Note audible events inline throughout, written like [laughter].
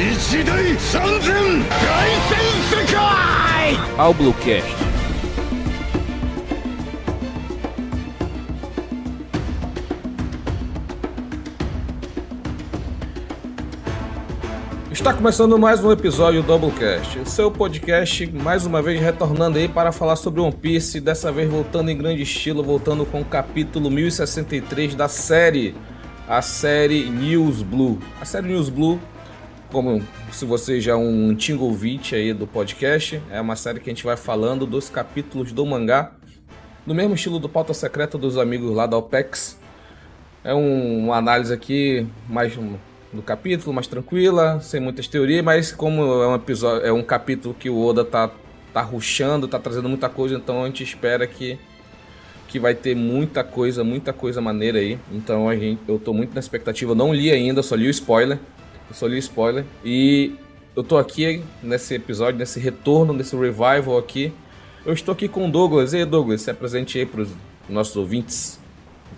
一大三千大戦世界 ao Bluecast. Está começando mais um episódio do Doublecast, seu podcast mais uma vez retornando aí para falar sobre One Piece, dessa vez voltando em grande estilo, voltando com o capítulo 1063 da série, a série News Blue. A série News Blue, como se você já é um antigo ouvinte aí do podcast, é uma série que a gente vai falando dos capítulos do mangá, no mesmo estilo do Pauta Secreta dos amigos lá da OPEX. É um, uma análise aqui mais do capítulo, mais tranquila, sem muitas teorias, mas como é um episódio, é um capítulo que o Oda tá tá ruxando, tá trazendo muita coisa, então a gente espera que que vai ter muita coisa, muita coisa maneira aí. Então a gente, eu tô muito na expectativa. Eu não li ainda, só li o spoiler. Eu só li spoiler e eu tô aqui nesse episódio, nesse retorno, nesse revival aqui. Eu estou aqui com o Douglas. E aí, Douglas, se apresente aí para os nossos ouvintes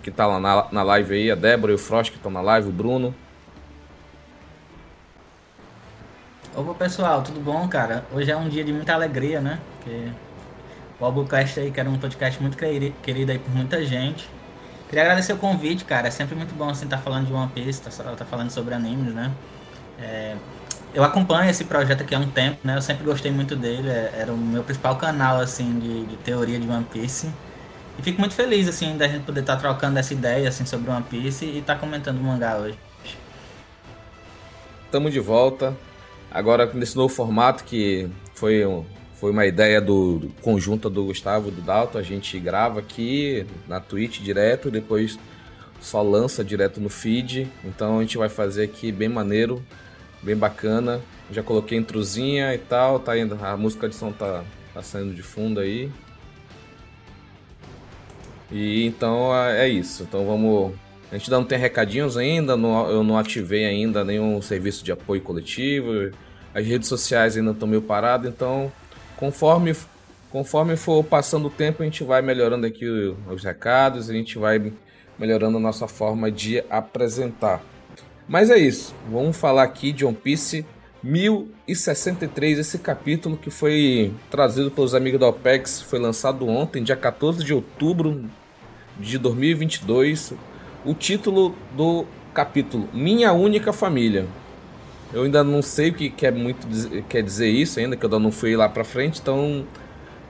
que tá lá na, na live aí, a Débora e o Frost que estão na live, o Bruno. Opa pessoal, tudo bom, cara? Hoje é um dia de muita alegria, né? Porque o Albucast aí, que era um podcast muito queri- querido aí por muita gente. Queria agradecer o convite, cara. É sempre muito bom assim estar falando de One Piece, tá, tá falando sobre animes, né? É, eu acompanho esse projeto aqui há um tempo, né? Eu sempre gostei muito dele. é- Era o meu principal canal assim de, de teoria de One Piece. E fico muito feliz assim da gente poder estar trocando essa ideia assim sobre One Piece e estar comentando o mangá hoje. Estamos de volta. Agora nesse novo formato que foi, um- foi uma ideia do, do conjunta do Gustavo do Dalton. A gente grava aqui na Twitch direto, depois só lança direto no feed. Então a gente vai fazer aqui bem maneiro, bem bacana. Já coloquei introzinha e tal, tá indo, a música de som tá, tá saindo de fundo aí. E então é isso. Então vamos. A gente ainda não tem recadinhos ainda, não- eu não ativei ainda nenhum serviço de apoio coletivo. As redes sociais ainda estão meio paradas, então conforme, conforme for passando o tempo, a gente vai melhorando aqui os recados, a gente vai melhorando a nossa forma de apresentar. Mas é isso, vamos falar aqui de One Piece 1063, esse capítulo que foi trazido pelos amigos da OPEX, foi lançado ontem, dia 14 de outubro de 2022. O título do capítulo: Minha Única Família. Eu ainda não sei o que quer muito dizer, quer dizer isso ainda, que eu não fui lá pra frente, então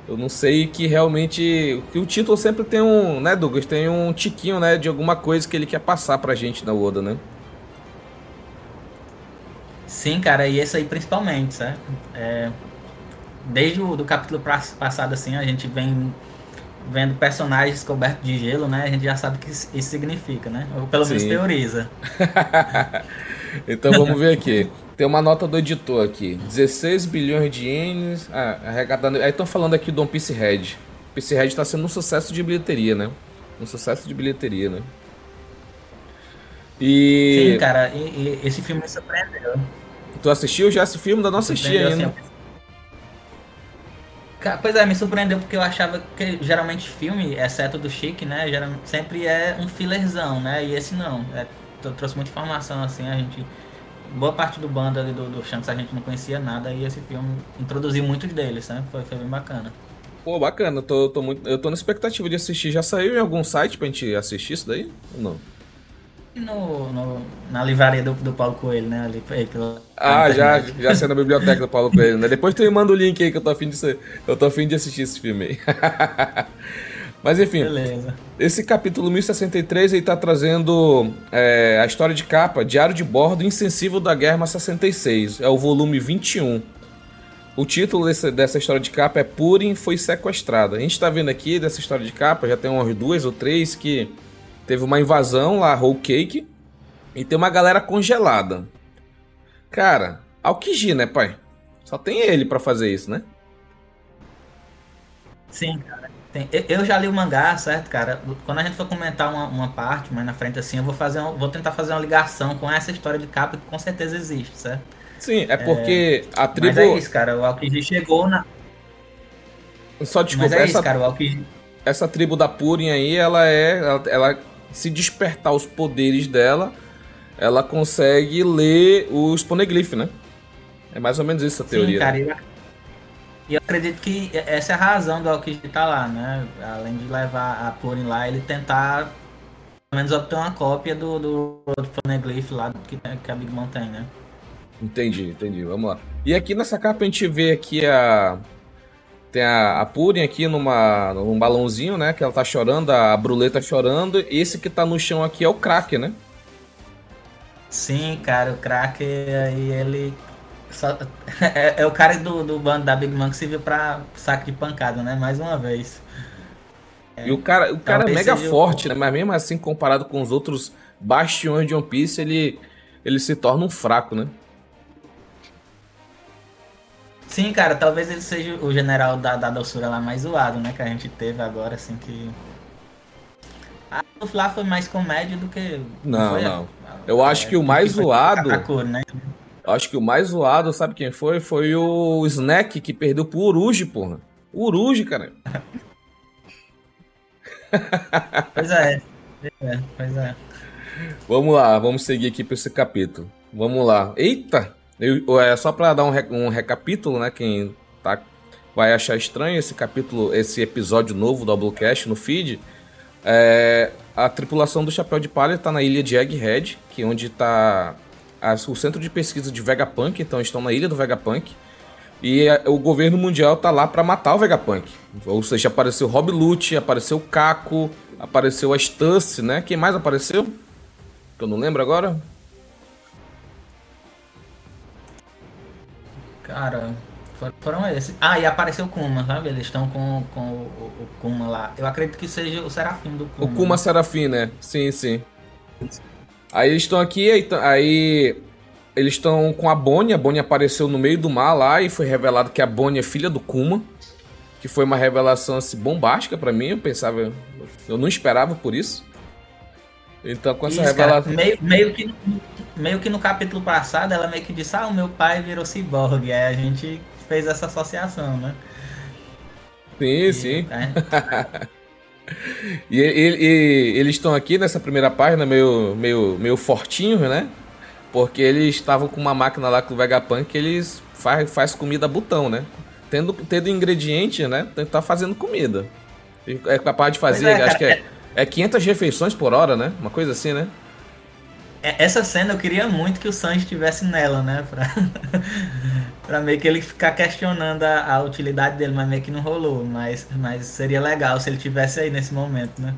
eu não sei que realmente que o título sempre tem um, né, Douglas, tem um tiquinho, né, de alguma coisa que ele quer passar pra gente na Oda, né? Sim, cara, e esse aí principalmente, certo? É, desde o do capítulo passado, assim, a gente vem vendo personagens cobertos de gelo, né? A gente já sabe o que isso significa, né? Ou pelo menos Sim. teoriza. [laughs] Então vamos ver aqui. Tem uma nota do editor aqui. 16 bilhões de ienes. Ah, arrecadando. Aí estão falando aqui do One Piece Red. One Piece Red tá sendo um sucesso de bilheteria, né? Um sucesso de bilheteria, né? E. Sim, cara, e, e esse filme me surpreendeu. Tu assistiu já esse filme? Ainda não assisti ainda. assim, Pois é, me surpreendeu porque eu achava que geralmente filme, exceto do Chique, né? geram- sempre é um fillerzão, né? E esse não. É, tro- trouxe muita informação, assim, a gente. Boa parte do bando ali do, do Shanks a gente não conhecia nada e esse filme introduziu muitos deles, né? Foi, foi bem bacana. Pô, bacana. Eu tô, tô muito, eu tô na expectativa de assistir. Já saiu em algum site pra gente assistir isso daí? Ou não? No, no- na livraria do, do Paulo Coelho, né? Ali, aí pela, Ah, já, já saiu na biblioteca do Paulo Coelho, né? Depois tu me manda o link aí que eu tô afim de, ser- eu tô afim de assistir esse filme aí. [laughs] Mas enfim, Beleza. esse capítulo 1063 ele tá trazendo é, a história de capa, Diário de Bordo Insensível da Guerra 66. É o volume 21. O título desse- dessa história de capa é Purim foi sequestrada. A gente tá vendo aqui dessa história de capa, já tem umas duas ou três que teve uma invasão lá, Whole Cake, e tem uma galera congelada. Cara, Aokiji, né, pai? Só tem ele para fazer isso, né? Sim, cara. Tem. Eu já li o mangá, certo, cara? Quando a gente for comentar uma, uma parte mais na frente assim, eu vou fazer um, vou tentar fazer uma ligação com essa história de capa que com certeza existe, certo? Sim, é porque é... a tribo. Mas é isso, cara. O Aokiji chegou na. Só desculpa, Mas é essa... isso, cara. O Aokiji... essa tribo da Purin aí, ela é. Ela, ela, se despertar os poderes dela, ela consegue ler os poneglyphs, né? É mais ou menos isso a teoria. Sim, cara. Né? E eu acredito que essa é a razão do Aokiji estar tá lá, né? Além de levar a Purin lá, ele tentar pelo menos obter uma cópia do, do, do Poneglyph lá que, que a Big Mom tem, né? Entendi, entendi. Vamos lá. E aqui nessa capa a gente vê aqui a. Tem a, a Purin aqui numa, num balãozinho, né? Que ela tá chorando, a Bruleta chorando. Esse que tá no chão aqui é o Crack, né? Sim, cara, o Crack aí ele só, [laughs] é, é, o cara do, do bando da Big Man que serviu pra saco de pancada, né? Mais uma vez. É, e o cara, o cara é mega forte, o... né? Mas mesmo assim, comparado com os outros bastiões de One Piece, ele, ele se torna um fraco, né? Sim, cara, talvez ele seja o general da, da doçura lá mais zoado, né? Que a gente teve agora, assim, que. A lá foi mais comédia do que. Não, não. A, a, Eu acho que o mais zoado. né? Acho que o mais zoado, sabe quem foi? Foi o Snack que perdeu pro Uruji, porra. Uruji, cara. pois é. é. Pois é. Vamos lá, vamos seguir aqui para esse capítulo. Vamos lá. Eita! Eu, é só para dar um, um recapítulo, né? Quem tá vai achar estranho esse capítulo, esse episódio novo do Doublecast no feed. É, a tripulação do Chapéu de Palha está na ilha de Egghead, que é onde está o centro de pesquisa de Vegapunk, então estão na ilha do Vegapunk. E a, o governo mundial tá lá para matar o Vegapunk. Ou seja, apareceu Rob Lute, apareceu Caco, apareceu a Stussy, né? Quem mais apareceu? Que eu não lembro agora. Cara, foram esses. Ah, e apareceu o Kuma, sabe? Eles estão com, com o, o, Kuma lá. Eu acredito que seja o Serafim do Kuma. O Kuma né? Serafim, né? Sim, sim. Aí eles estão aqui, aí eles estão com a Bonnie. A Bonnie apareceu no meio do mar lá e foi revelado que a Bonnie é filha do Kuma. Que foi uma revelação assim, bombástica para mim. Eu pensava, eu não esperava por isso. Então com essa isso, revelação. meio, meio, que, meio que no capítulo passado ela meio que disse: Ah, o meu pai virou ciborgue. Aí a gente fez essa associação, né? Sim, e, sim. É. [laughs] E, e, e eles estão aqui nessa primeira página meio, meio, meio fortinhos, né? Porque eles estavam com uma máquina lá com o Vegapunk que eles faz, faz comida botão, né? Tendo, tendo ingrediente, né? Tá fazendo comida. É capaz de fazer, é, acho que é, é 500 refeições por hora, né? Uma coisa assim, né? É, essa cena eu queria muito que o Sanji estivesse nela, né? [laughs] Pra, pra meio que ele ficar questionando a, a, utilidade dele, mas meio que não rolou. Mas, mas seria legal se ele tivesse aí nesse momento, né?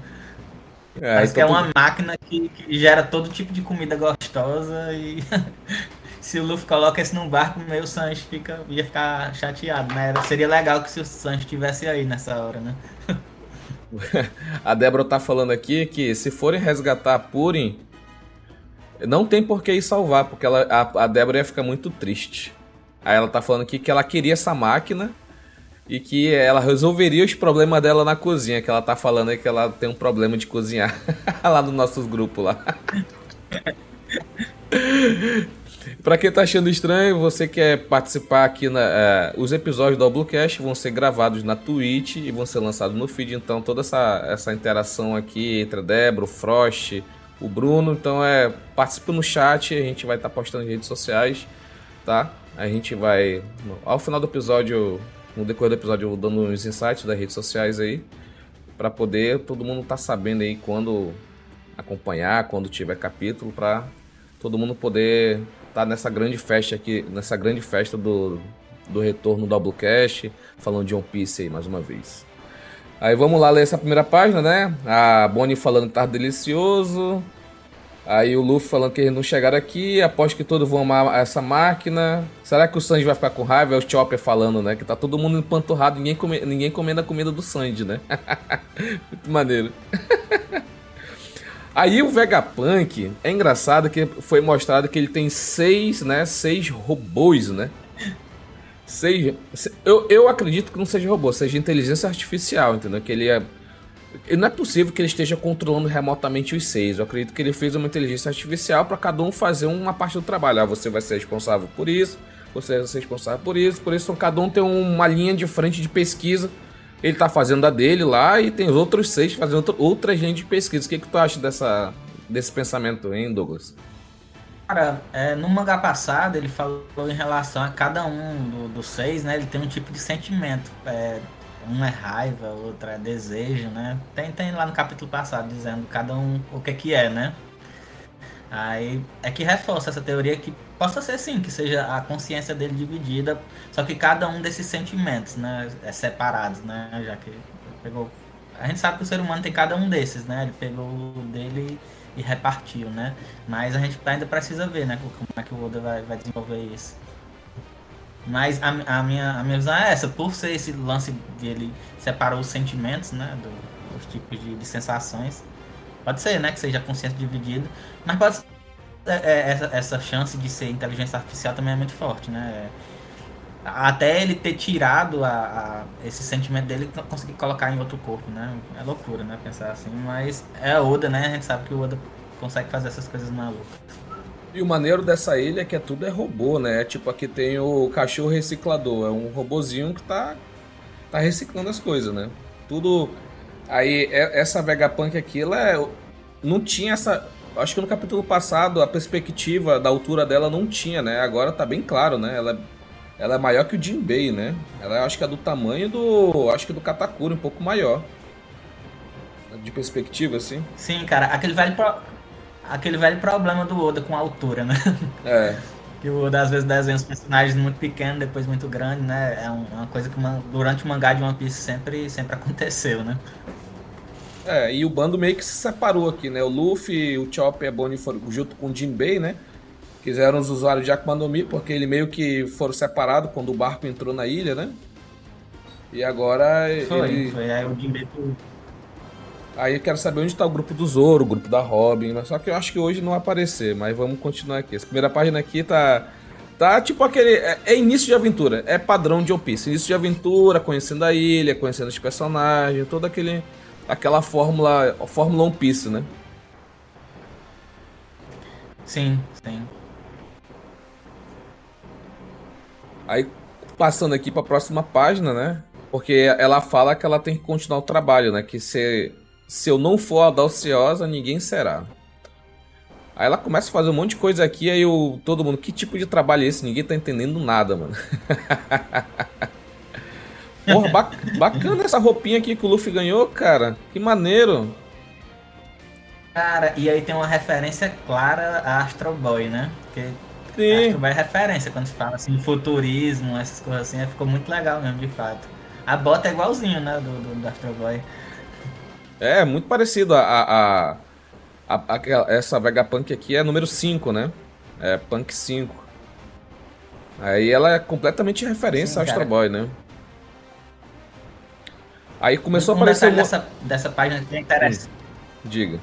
É, Parece que é uma máquina que, que, gera todo tipo de comida gostosa e [laughs] se o Luffy coloca esse num barco, meio o Sanji fica, ia ficar chateado, né? Seria legal que se o Sanji estivesse aí nessa hora, né? [laughs] [laughs] a Débora tá falando aqui que se forem resgatar a Purim, não tem por que ir salvar, porque ela, a, a Débora ia ficar muito triste. Aí ela tá falando aqui que ela queria essa máquina e que ela resolveria os problemas dela na cozinha, que ela tá falando aí que ela tem um problema de cozinhar [laughs] lá nos nossos grupos lá. Para quem tá achando estranho, você quer participar aqui na, uh, os episódios do Doublecast vão ser gravados na Twitch e vão ser lançados no feed, então toda essa, essa interação aqui entre a Débora, o Frost, o Bruno. Então é participa no chat, a gente vai estar tá postando nas redes sociais, tá? A gente vai ao final do episódio, no decorrer do episódio, eu dando uns insights das redes sociais aí para poder todo mundo tá sabendo aí quando acompanhar, quando tiver capítulo para todo mundo poder tá nessa grande festa aqui, nessa grande festa do, do retorno do Doublecast, falando de One Piece aí mais uma vez. Aí vamos lá ler essa primeira página, né? A Bonnie falando que tá delicioso. Aí o Luffy falando que eles não chegaram aqui. Aposto que todos vão amar essa máquina. Será que o Sanji vai ficar com raiva? É o Chopper falando, né? Que tá todo mundo empanturrado. Ninguém, come... ninguém comendo a comida do Sanji, né? [laughs] Muito maneiro. [laughs] Aí o Vegapunk, é engraçado que foi mostrado que ele tem seis, né? Seis robôs, né? Seja. Eu, eu acredito que não seja robô, seja inteligência artificial, entendeu? Que ele é. Não é possível que ele esteja controlando remotamente os seis. Eu acredito que ele fez uma inteligência artificial para cada um fazer uma parte do trabalho. Ah, você vai ser responsável por isso, você vai ser responsável por isso, por isso cada um tem uma linha de frente de pesquisa. Ele tá fazendo a dele lá e tem os outros seis fazendo outra, outra linha de pesquisa. O que, que tu acha dessa, desse pensamento, hein, Douglas? Cara, é, no mangá passado ele falou em relação a cada um dos do seis, né? Ele tem um tipo de sentimento. É, um é raiva, outro é desejo, né? Tem, tem lá no capítulo passado dizendo cada um o que que é, né? Aí é que reforça essa teoria que possa ser sim, que seja a consciência dele dividida, só que cada um desses sentimentos, né, é separado, né? Já que pegou. A gente sabe que o ser humano tem cada um desses, né? Ele pegou dele e repartiu, né? Mas a gente ainda precisa ver, né? Como é que o Oda vai, vai desenvolver isso. Mas a, a, minha, a minha visão é essa, por ser esse lance de ele separou os sentimentos, né? Do, dos tipos de, de, sensações. Pode ser, né? Que seja consciência dividida. Mas pode essa, essa chance de ser inteligência artificial também é muito forte, né? Até ele ter tirado a, a, esse sentimento dele conseguir colocar em outro corpo, né? É loucura, né? Pensar assim, mas é Oda, né? A gente sabe que o Oda consegue fazer essas coisas malucas. E o maneiro dessa ilha é que é tudo é robô, né? Tipo, aqui tem o cachorro reciclador, é um robozinho que tá, tá reciclando as coisas, né? Tudo. Aí, é, essa Vegapunk aqui, ela é, não tinha essa. Acho que no capítulo passado a perspectiva da altura dela não tinha, né? Agora tá bem claro, né? Ela ela é maior que o Jinbei, né? Ela acho que é do tamanho do. Acho que do Katakuri, um pouco maior. De perspectiva, assim. Sim, cara, aquele velho, pro... aquele velho problema do Oda com a altura, né? É. [laughs] que o Oda às vezes desenha os personagens muito pequenos, depois muito grandes, né? É uma coisa que durante o mangá de One Piece sempre, sempre aconteceu, né? É, e o bando meio que se separou aqui, né? O Luffy, o Chopper e a Bonnie foram junto com o Jinbei, né? Quiseram os usuários de Akuma no Mi, porque ele meio que foram separados quando o barco entrou na ilha, né? E agora foi, ele... Foi, aí o Jinbei... Aí eu quero saber onde está o grupo do Zoro, o grupo da Robin, mas só que eu acho que hoje não vai aparecer, mas vamos continuar aqui. Essa primeira página aqui tá... Tá tipo aquele... É, é início de aventura, é padrão de One Piece. Início de aventura, conhecendo a ilha, conhecendo os personagens, toda aquele... Aquela fórmula, fórmula One Piece, né? Sim, sim. Aí, passando aqui para a próxima página, né? Porque ela fala que ela tem que continuar o trabalho, né? Que se, se eu não for audaciosa, ninguém será. Aí ela começa a fazer um monte de coisa aqui, aí o, todo mundo, que tipo de trabalho é esse? Ninguém tá entendendo nada, mano. [laughs] Porra, bacana essa roupinha aqui que o Luffy ganhou, cara. Que maneiro. Cara, e aí tem uma referência clara a Astro Boy, né? Porque Sim. Astro Boy é referência quando se fala assim, futurismo, essas coisas assim, ficou muito legal mesmo, de fato. A bota é igualzinho, né, do, do, do Astro Boy. É, muito parecido a, a, a, a, essa Vegapunk aqui é número 5, né? É Punk 5. Aí ela é completamente referência Sim, ao Astro Boy, né? Aí começou um a aparecer... Um dessa, dessa página que é interessante. Hum, diga.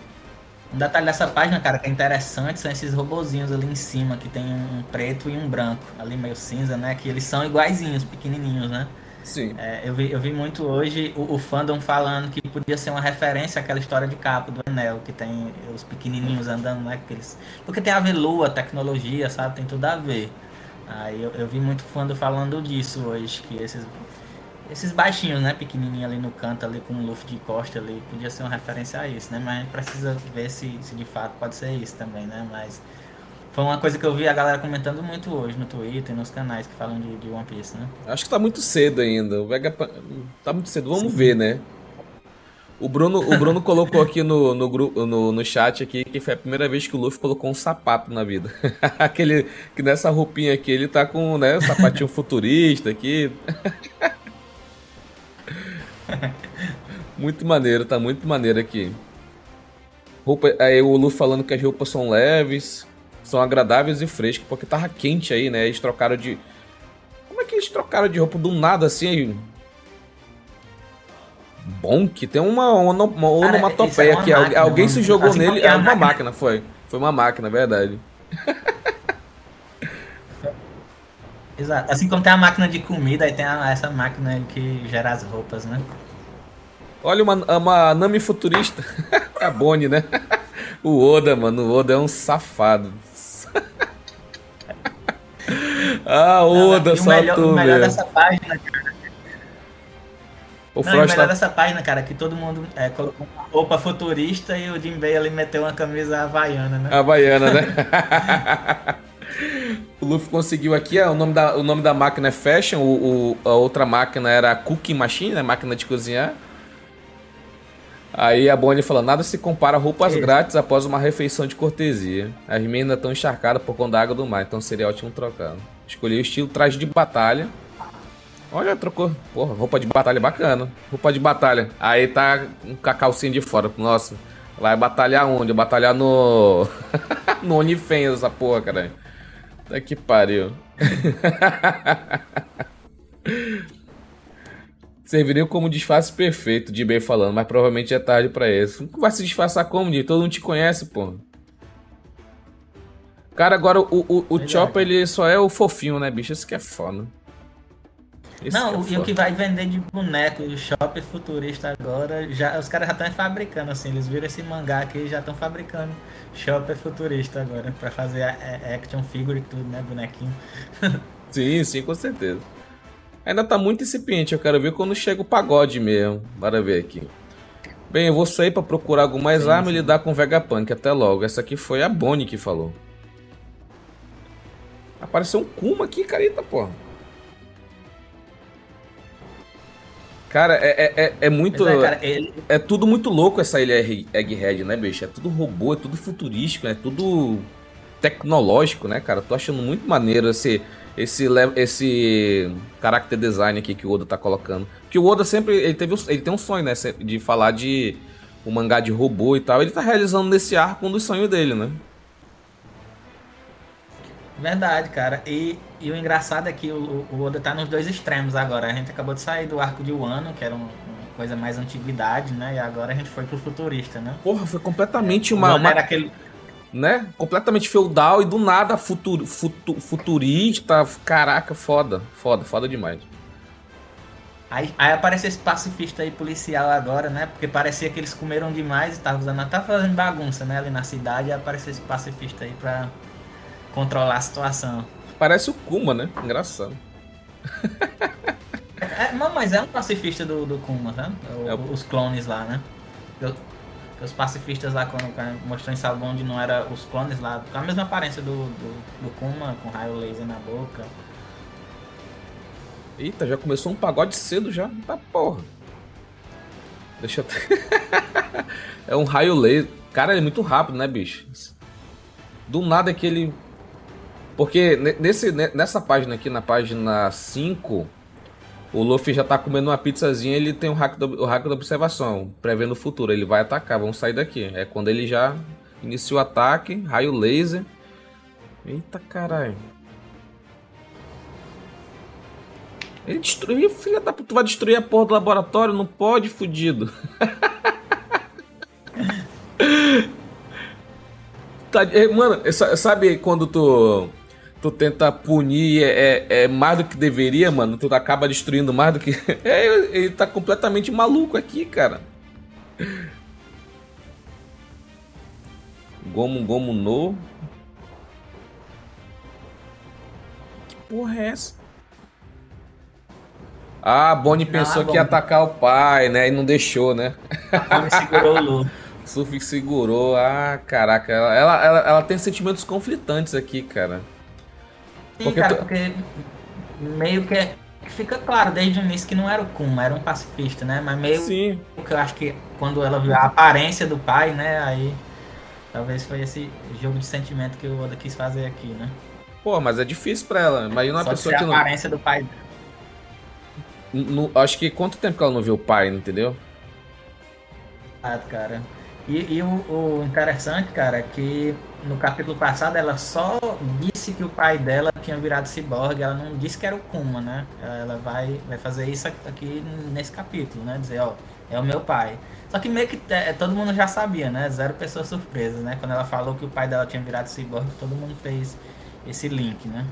Um detalhe dessa página, cara, que é interessante são esses robozinhos ali em cima, que tem um preto e um branco, ali meio cinza, né? Que eles são iguaizinhos, pequenininhos, né? Sim. É, eu, vi, eu vi muito hoje o, o, fandom falando que podia ser uma referência àquela história de capa do Enel, que tem os pequenininhos andando, né? Aqueles... Porque tem a ver lua, tecnologia, sabe? Tem tudo a ver. Aí eu, eu vi muito fandom falando disso hoje, que esses esses baixinhos, né? Pequenininho ali no canto, ali com o Luffy de costa ali, podia ser uma referência a isso, né? Mas a gente precisa ver se, se de fato pode ser isso também, né? Mas foi uma coisa que eu vi a galera comentando muito hoje no Twitter e nos canais que falam de, de One Piece, né? Acho que tá muito cedo ainda. O Vega tá muito cedo. Vamos Sim. ver, né? O Bruno, o Bruno colocou aqui no, no, grupo, no, no chat aqui que foi a primeira vez que o Luffy colocou um sapato na vida. [laughs] Aquele que nessa roupinha aqui ele tá com, né, um sapatinho [laughs] futurista aqui. [laughs] muito maneiro, tá muito maneiro aqui. Roupa, aí o Lu falando que as roupas são leves, são agradáveis e frescas, porque tava quente aí, né? Eles trocaram de. Como é que eles trocaram de roupa do nada assim? Bom, que tem uma, uma, uma onomatopeia é aqui. Máquina, alguém se jogou assim, nele. É uma máquina, foi. Foi uma máquina, verdade. Exato. Assim como tem a máquina de comida, aí tem a, essa máquina que gera as roupas, né? Olha uma, uma Nami futurista. [laughs] a Bonnie, né? [laughs] O Oda, mano. O Oda é um safado. [laughs] ah, Oda, só o melhor, tu, o melhor dessa página, cara. O, Não, o melhor tá... dessa página, cara, é que todo mundo é, colocou uma roupa futurista e o Jinbei ali meteu uma camisa havaiana, né? Havaiana, né? o Luffy conseguiu aqui, o, nome da, o nome da máquina é Fashion, o, o, a outra máquina era Cooking Machine, né? Máquina de cozinhar. Aí a Bonnie fala, nada se compara a roupas grátis após uma refeição de cortesia. As meninas estão encharcadas por conta da água do mar, então seria ótimo trocar. Escolhi o estilo traje de batalha. Olha, trocou. Porra, roupa de batalha bacana. Roupa de batalha. Aí tá com a calcinha de fora. Nossa, vai batalhar onde? Batalhar no. [laughs] no OnlyFans, essa porra, caralho. Tá que pariu. [laughs] Serviria como disfarce perfeito, de bem falando, mas provavelmente é tarde para isso. Vai se disfarçar como, de Todo mundo te conhece, pô. Cara, agora o, o, o Chopper, ele só é o fofinho, né, bicho? Isso que é foda. Esse não, é e o que vai vender de boneco, o Shopper futurista agora, já, os caras já estão fabricando, assim, eles viram esse mangá aqui e já estão fabricando Shopper futurista agora, para fazer a, a, action figure e tudo, né, bonequinho. [laughs] sim, sim, com certeza. Ainda tá muito incipiente, eu quero ver quando chega o pagode mesmo. Bora ver aqui. Bem, eu vou sair para procurar algumas armas e lidar com o Vegapunk. Até logo. Essa aqui foi a Bonnie que falou. Apareceu um Kuma aqui, carita, pô. Cara, é, é, é, é muito. É, cara, ele... é, tudo muito louco essa ilha Egghead, né, bicho? É tudo robô, é tudo futurístico, é tudo tecnológico, né, cara? Tô achando muito maneiro esse. Assim esse, esse character design aqui que o Oda tá colocando. Que o Oda sempre ele teve ele tem um sonho, né, de falar de um mangá de robô e tal. Ele tá realizando nesse arco um dos sonhos dele, né? Verdade, cara. E, e o engraçado é que o, o Oda tá nos dois extremos agora. A gente acabou de sair do arco de Wano, que era uma coisa mais antiguidade, né? E agora a gente foi pro futurista, né? Porra, foi completamente uma. uma... Era aquele né? Completamente feudal e do nada futur, futur, futurista. Caraca, foda. Foda, foda demais. Aí, aí aparece esse pacifista aí policial agora, né? Porque parecia que eles comeram demais e estavam usando, tá fazendo bagunça, né? Ali na cidade, aí aparece esse pacifista aí pra controlar a situação. Parece o Kuma, né? Engraçado. É, não, mas é um pacifista do, do Kuma, né? O, é o... Os clones lá, né? Eu, os pacifistas lá, quando, mostrou em Salão onde não era os clones lá, com a mesma aparência do, do, do Kuma, com raio laser na boca. Eita, já começou um pagode cedo já. Tá porra. Deixa eu. [laughs] é um raio laser. Cara, ele é muito rápido, né, bicho? Do nada é que ele. Porque nesse, nessa página aqui, na página 5, o Luffy já tá comendo uma pizzazinha, ele tem o hack, do, o hack da observação, prevendo o futuro. Ele vai atacar, vamos sair daqui. É quando ele já inicia o ataque, raio laser. Eita caralho. Ele destruiu, filha da puta, tu vai destruir a porra do laboratório? Não pode, fudido. [laughs] tá, mano, sabe quando tu tu tenta punir é, é, é, mais do que deveria, mano. Tu acaba destruindo mais do que. [laughs] É, ele tá completamente maluco aqui, cara. Gomu Gomu no. Que porra é essa? Ah, Bonnie pensou que ia atacar o pai, né? E não deixou, né? A segurou o Lu. [laughs] Surf segurou. Ah, caraca. Ela, ela, ela, ela tem sentimentos conflitantes aqui, cara. Sim, porque cara, tu... porque meio que fica claro desde o início que não era o Kuma, era um pacifista, né? Mas meio Sim. que eu acho que quando ela viu a aparência do pai, né? Aí talvez foi esse jogo de sentimento que o Oda quis fazer aqui, né? Pô, mas é difícil pra ela. Imagina uma Só pessoa que não. a aparência do pai no, acho que quanto tempo que ela não viu o pai, entendeu? Ah, cara. E, e o, o, interessante, cara, é que no capítulo passado ela só disse que o pai dela tinha virado ciborgue, ela não disse que era o Kuma, né? Ela vai, vai fazer isso aqui nesse capítulo, né? Dizer, ó, é o meu pai. Só que meio que é, todo mundo já sabia, né? Zero pessoas surpresas, né? Quando ela falou que o pai dela tinha virado ciborgue, todo mundo fez esse link, né?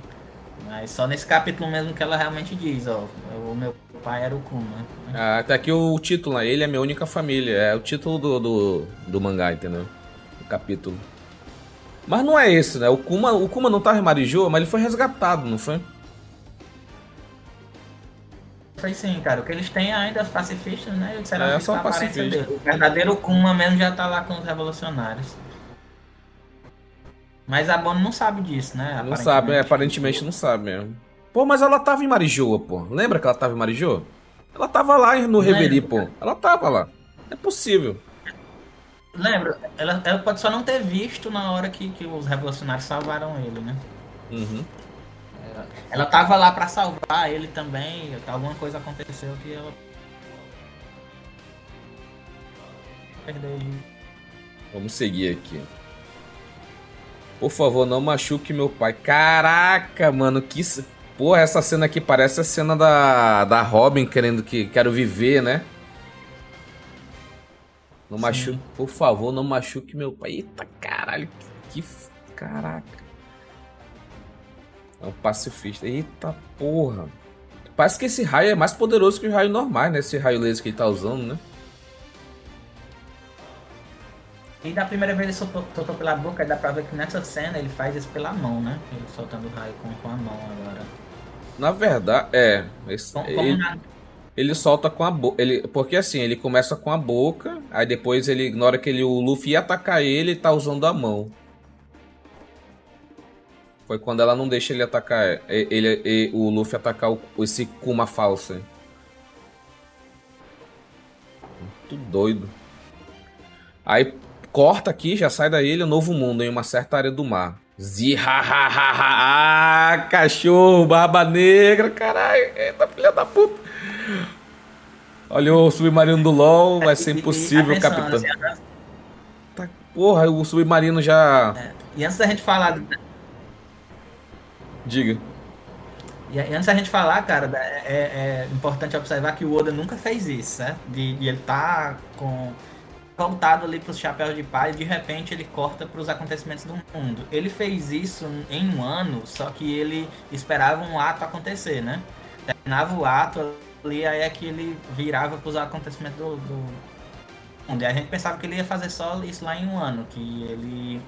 Mas só nesse capítulo mesmo que ela realmente diz, ó, o meu pai era o Kuma. Né? Ah, tá aqui o título, né? Ele é minha única família. É o título do, do, do mangá, entendeu? O capítulo. Mas não é esse, né? O Kuma, o Kuma não tava em Marijoa, mas ele foi resgatado, não foi? Foi sim, cara. O que eles têm ainda é os pacifistas, né? Eles é, só pacifista. O verdadeiro Kuma mesmo já tá lá com os revolucionários. Mas a Bono não sabe disso, né? Não sabe, é, aparentemente não sabe mesmo. Pô, mas ela tava em Marijoa, pô. Lembra que ela tava em Marijoa? Ela tava lá no Reveri, pô. Ela tava lá. É possível. Lembro, ela, ela pode só não ter visto na hora que, que os revolucionários salvaram ele, né? Uhum. Ela, ela tava lá para salvar ele também. Alguma coisa aconteceu que ela. Perdeu ele. Vamos seguir aqui. Por favor, não machuque meu pai. Caraca, mano, que. Pô, essa cena aqui parece a cena da, da Robin querendo que quero viver, né? Não Sim. machuque, por favor, não machuque meu pai. Eita caralho, que, que. Caraca. É um pacifista. Eita porra. Parece que esse raio é mais poderoso que o raio normal, né? Esse raio laser que ele tá usando, né? E da primeira vez ele soltou, soltou pela boca, dá pra ver que nessa cena ele faz isso pela mão, né? Ele soltando o raio com, com a mão agora. Na verdade, é. Esse, como, ele, na... ele solta com a boca. Ele, porque assim, ele começa com a boca, aí depois ele, na hora que ele, o Luffy ia atacar ele, tá usando a mão. Foi quando ela não deixa ele atacar. Ele, ele o Luffy atacar o, esse Kuma falso. Muito doido. Aí corta aqui, já sai da ilha, novo mundo, em uma certa área do mar. Zihahaha, ah, cachorro, barba negra, caralho, eita filha da puta. Olha o submarino do LOL, vai ser impossível, capitão. Assim, tá, porra, o submarino já. É, e antes da gente falar Diga. E antes da gente falar, cara, é, é, importante observar que o Oda nunca fez isso, certo? De, de ele tá com voltado ali para os chapéus de palha e de repente ele corta para os acontecimentos do mundo. Ele fez isso em um ano, só que ele esperava um ato acontecer, né? Terminava o ato ali, aí é que ele virava para os acontecimentos do, do mundo. E a gente pensava que ele ia fazer só isso lá em um ano, que ele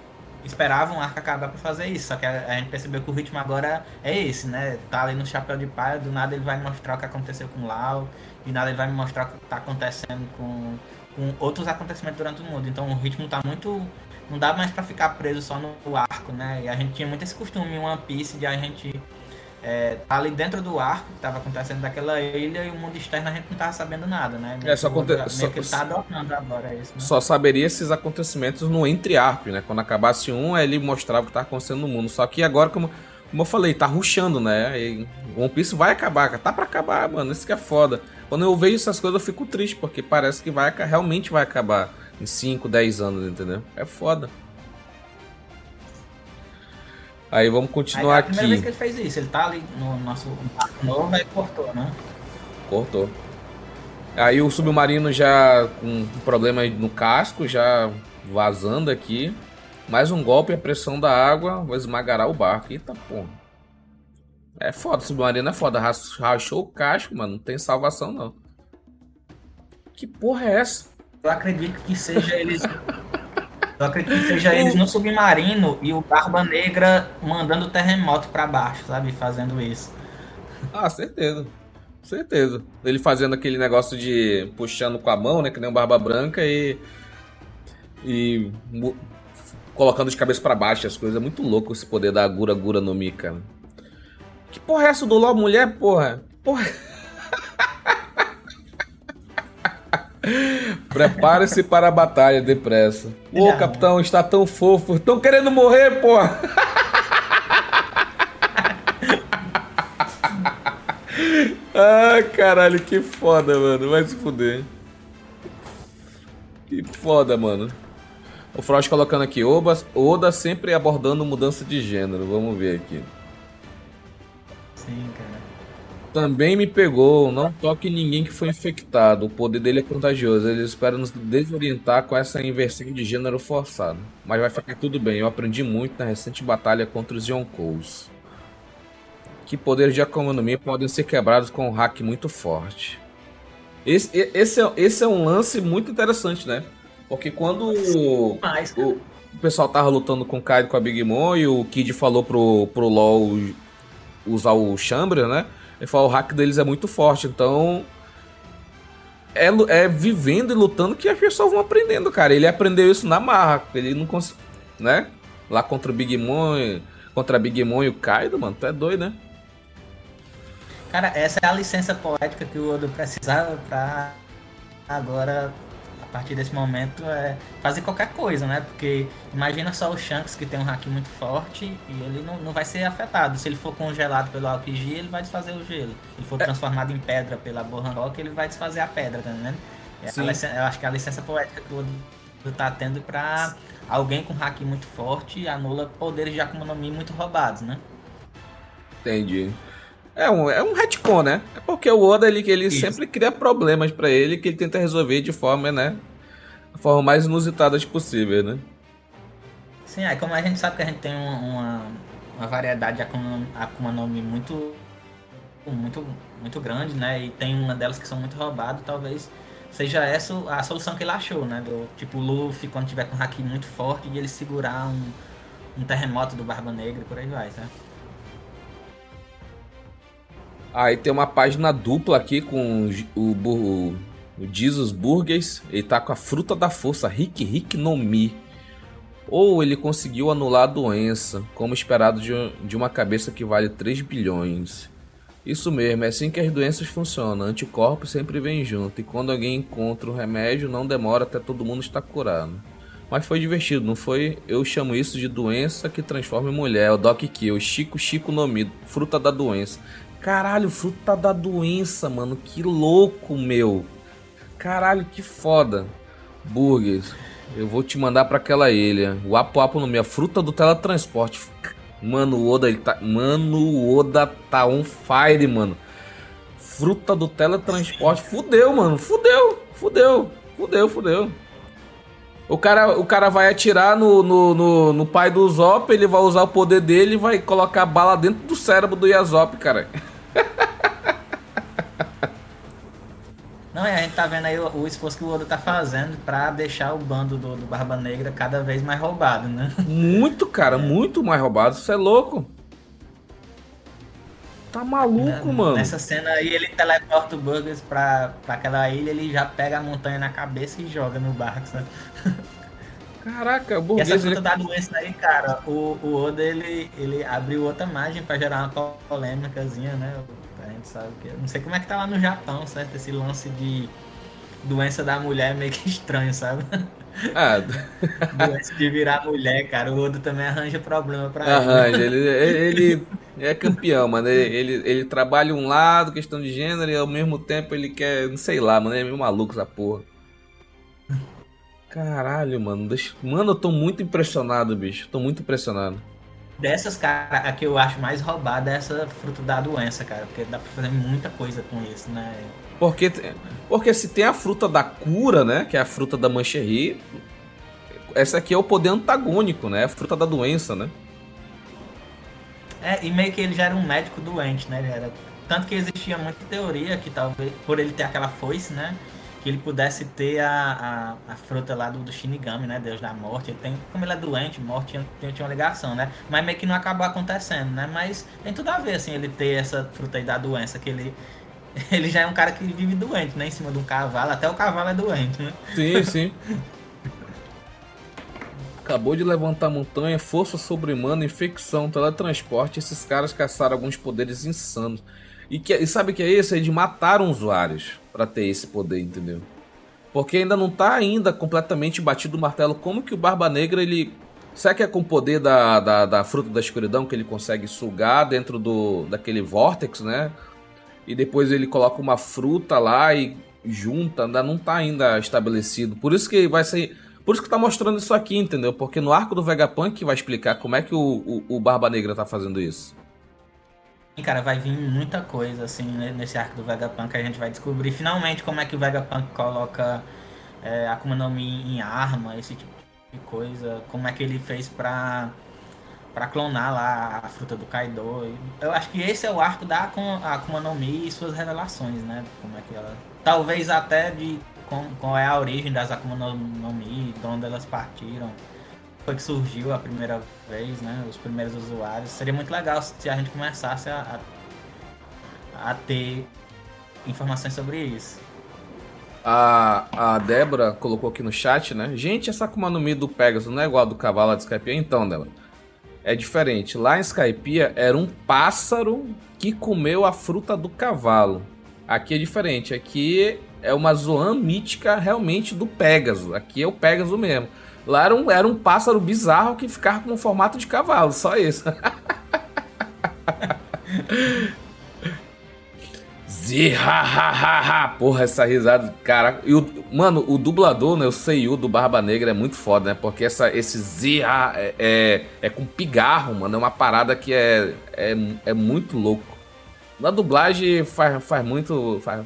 esperavam um arco acabar para fazer isso, só que a, gente percebeu que o ritmo agora é esse, né? Tá ali no chapéu de palha, do nada ele vai mostrar o que aconteceu com Lau, de nada ele vai me mostrar o que tá acontecendo com, com outros acontecimentos durante o mundo. Então o ritmo tá muito. Não dá mais para ficar preso só no arco, né? E a gente tinha muito esse costume em One Piece de a gente é, tá ali dentro do arco que estava acontecendo daquela ilha e o mundo externo a gente não tava sabendo nada, né? É, só aconte... só, que tá adotando agora isso, né? Só saberia esses acontecimentos no entre arco, né? Quando acabasse um, ele mostrava o que tava acontecendo no mundo. Só que agora, como, como eu falei, tá ruxando, né? E One Piece vai acabar. Tá pra acabar, mano. Isso que é foda. Quando eu vejo essas coisas, eu fico triste, porque parece que vai realmente vai acabar em 5, 10 anos, entendeu? É foda. Aí vamos continuar aqui. É a primeira vez que ele fez isso. Ele tá ali no nosso novo e cortou, né? Cortou. Aí o submarino já com problema no casco, já vazando aqui. Mais um golpe, a pressão da água vai esmagará o barco. Eita porra. É foda, o submarino é foda. Rachou o casco, mano. Não tem salvação, não. Que porra é essa? Eu acredito que seja eles [laughs] Eu acredito que seja eles no submarino e o Barba Negra mandando terremoto para baixo, sabe? Fazendo isso. Ah, certeza. Certeza. Ele fazendo aquele negócio de puxando com a mão, né? Que nem o Barba Branca e. E. Colocando de cabeça para baixo as coisas. É muito louco esse poder da Gura Gura no Mi, cara. Que porra é essa do LOL mulher, porra? Porra. Prepare-se para a batalha depressa. Ô, oh, capitão, está tão fofo. Estão querendo morrer, pô. ah, caralho, que foda, mano. Vai se fuder. Que foda, mano. O Frost colocando aqui, Oba, Oda sempre abordando mudança de gênero. Vamos ver aqui. Sim, cara. Também me pegou. Não toque ninguém que foi infectado. O poder dele é contagioso. Ele espera nos desorientar com essa inversão de gênero forçado. Mas vai ficar tudo bem. Eu aprendi muito na recente batalha contra os Yonkous. que poderes de economia podem ser quebrados com um hack muito forte. Esse, esse, é, esse é um lance muito interessante, né? Porque quando o, o, o pessoal tava lutando com o Kaido com a Big Mom e o Kid falou pro, pro LoL usar o Chambra, né? Ele falou o hack deles é muito forte, então é, é vivendo e lutando que as pessoas vão aprendendo, cara. Ele aprendeu isso na marra, ele não conseguiu, né? Lá contra o Big Mom, contra Big Mom e o Kaido, mano, tu é doido, né? Cara, essa é a licença poética que o Odo precisava pra agora, partir desse momento, é fazer qualquer coisa, né? Porque imagina só o Shanks que tem um hack muito forte e ele não, não vai ser afetado. Se ele for congelado pelo RPG, ele vai desfazer o gelo. Se ele for é. transformado em pedra pela Bohan Rock, ele vai desfazer a pedra, tá entendendo? É eu acho que é a licença poética que o Odo tá tendo pra alguém com hack muito forte anula poderes de Akuma no Mi muito roubados, né? Entendi. É um, é um retcon, né? É porque o Oda ele, ele sempre cria problemas para ele que ele tenta resolver de forma, né? A forma mais inusitada possível, né? Sim, aí como a gente sabe que a gente tem uma, uma variedade de Akuma, Akuma no Mi muito, muito, muito grande, né? E tem uma delas que são muito roubadas, talvez seja essa a solução que ele achou, né? Do, tipo, o Luffy, quando tiver com um haki muito forte, de ele segurar um, um terremoto do Barba Negra e por aí vai, tá? Aí tem uma página dupla aqui com o, o, o Jesus Burgers. Ele tá com a fruta da força, Rick Rick no Mi. Ou ele conseguiu anular a doença, como esperado de, de uma cabeça que vale 3 bilhões. Isso mesmo, é assim que as doenças funcionam. Anticorpos sempre vêm junto, e quando alguém encontra o remédio, não demora até todo mundo estar curado. Mas foi divertido, não foi? Eu chamo isso de doença que transforma em mulher. O Doc Kill, Chico Chico Nomi, fruta da doença. Caralho, fruta da doença, mano. Que louco, meu. Caralho, que foda. Burgers. Eu vou te mandar para aquela ilha. O Apo Apo no meio. Fruta do teletransporte. Mano, o Oda, ele tá. Mano, o Oda tá on fire, mano. Fruta do teletransporte. Fudeu, mano. Fudeu. Fudeu. Fudeu, fudeu. O cara, o cara vai atirar no, no, no, no pai do Zop, ele vai usar o poder dele e vai colocar bala dentro do cérebro do Yazop, cara. Não, a gente tá vendo aí o, o, esforço que o Oda tá fazendo pra deixar o bando do, do, Barba Negra cada vez mais roubado, né? Muito, cara, é. muito mais roubado. Isso é louco. Tá maluco, Na, mano. Nessa cena aí, ele teleporta o Burgers pra, pra aquela ilha, ele já pega a montanha na cabeça e joga no barco, sabe? [laughs] Caraca, o Burguês... E essa fruta ele... da doença aí, cara, o, o Oda, ele, ele abriu outra margem pra gerar uma polêmicazinha, né? A gente sabe que... Não sei como é que tá lá no Japão, certo? Esse lance de doença da mulher é meio que estranho, sabe? Ah. [laughs] [laughs] doença de virar mulher, cara. O Oda também arranja problema pra arranja, ele. [laughs] Ele, ele é campeão, mano. Ele, ele, ele, trabalha um lado, questão de gênero, e ao mesmo tempo ele quer, não sei lá, mano. Ele é meio maluco essa porra. Caralho, mano. Deixa... Mano, eu tô muito impressionado, bicho. Tô muito impressionado. Dessas, cara, a que eu acho mais roubada é essa fruta da doença, cara. Porque dá pra fazer muita coisa com isso, né? Porque, porque se tem a fruta da cura, né? Que é a fruta da mancherry. Essa aqui é o poder antagônico, né? A fruta da doença, né? É, e meio que ele já era um médico doente, né? Era... Tanto que existia muita teoria que talvez, por ele ter aquela foice, né? Que ele pudesse ter a, a, a fruta lá do, do, Shinigami, né? Deus da morte. Ele tem, como ele é doente, morte tinha, tinha uma ligação, né? Mas meio que não acabou acontecendo, né? Mas tem tudo a ver, assim, ele ter essa fruta aí da doença, que ele. [laughs] Ele já é um cara que vive doente, né? Em cima de um cavalo, até o cavalo é doente, né? Sim, sim. Acabou de levantar montanha, força sobre-humana, infecção, teletransporte. Esses caras caçaram alguns poderes insanos. E, que, e sabe o que é isso? É de matar usuários para ter esse poder, entendeu? Porque ainda não tá ainda completamente batido o martelo. Como que o Barba Negra, ele... Será que é com o poder da, da, da fruta da escuridão que ele consegue sugar dentro do daquele vórtex, né? E depois ele coloca uma fruta lá e junta, ainda não tá ainda estabelecido. Por isso que vai ser... Por isso que tá mostrando isso aqui, entendeu? Porque no arco do Vegapunk vai explicar como é que o, o, o Barba Negra tá fazendo isso cara, vai vir muita coisa, assim, nesse arco do Vegapunk. A gente vai descobrir finalmente como é que o Vegapunk coloca é, Akuma no Mi em arma, esse tipo de coisa. Como é que ele fez pra, para clonar lá a fruta do Kaido. Eu acho que esse é o arco da Akuma no Mi e suas revelações, né? Como é que ela. Talvez até de qual é a origem das Akuma no Mi, de onde elas partiram. Foi que surgiu a primeira vez, né? Os primeiros usuários. Seria muito legal se a gente começasse a, a, a ter informações sobre isso. A, a Débora colocou aqui no chat, né? Gente, essa Akuma no Mi do Pegasus não é igual a do cavalo de Skypiea? Então, Débora, é diferente. Lá em Skypiea era um pássaro que comeu a fruta do cavalo. Aqui é diferente. Aqui é uma zoan mítica realmente do Pegasus. Aqui é o Pegasus mesmo. Lá era um, era um pássaro bizarro que ficava com o formato de cavalo, só isso. [laughs] Zihahaha. Porra, essa risada, cara. E o, mano, o dublador, né? O Seiyu do Barba Negra é muito foda, né? Porque essa, esse Ziha é, é, é, com pigarro, mano. É uma parada que é, é, é muito louco. Na dublagem faz, faz muito. Faz,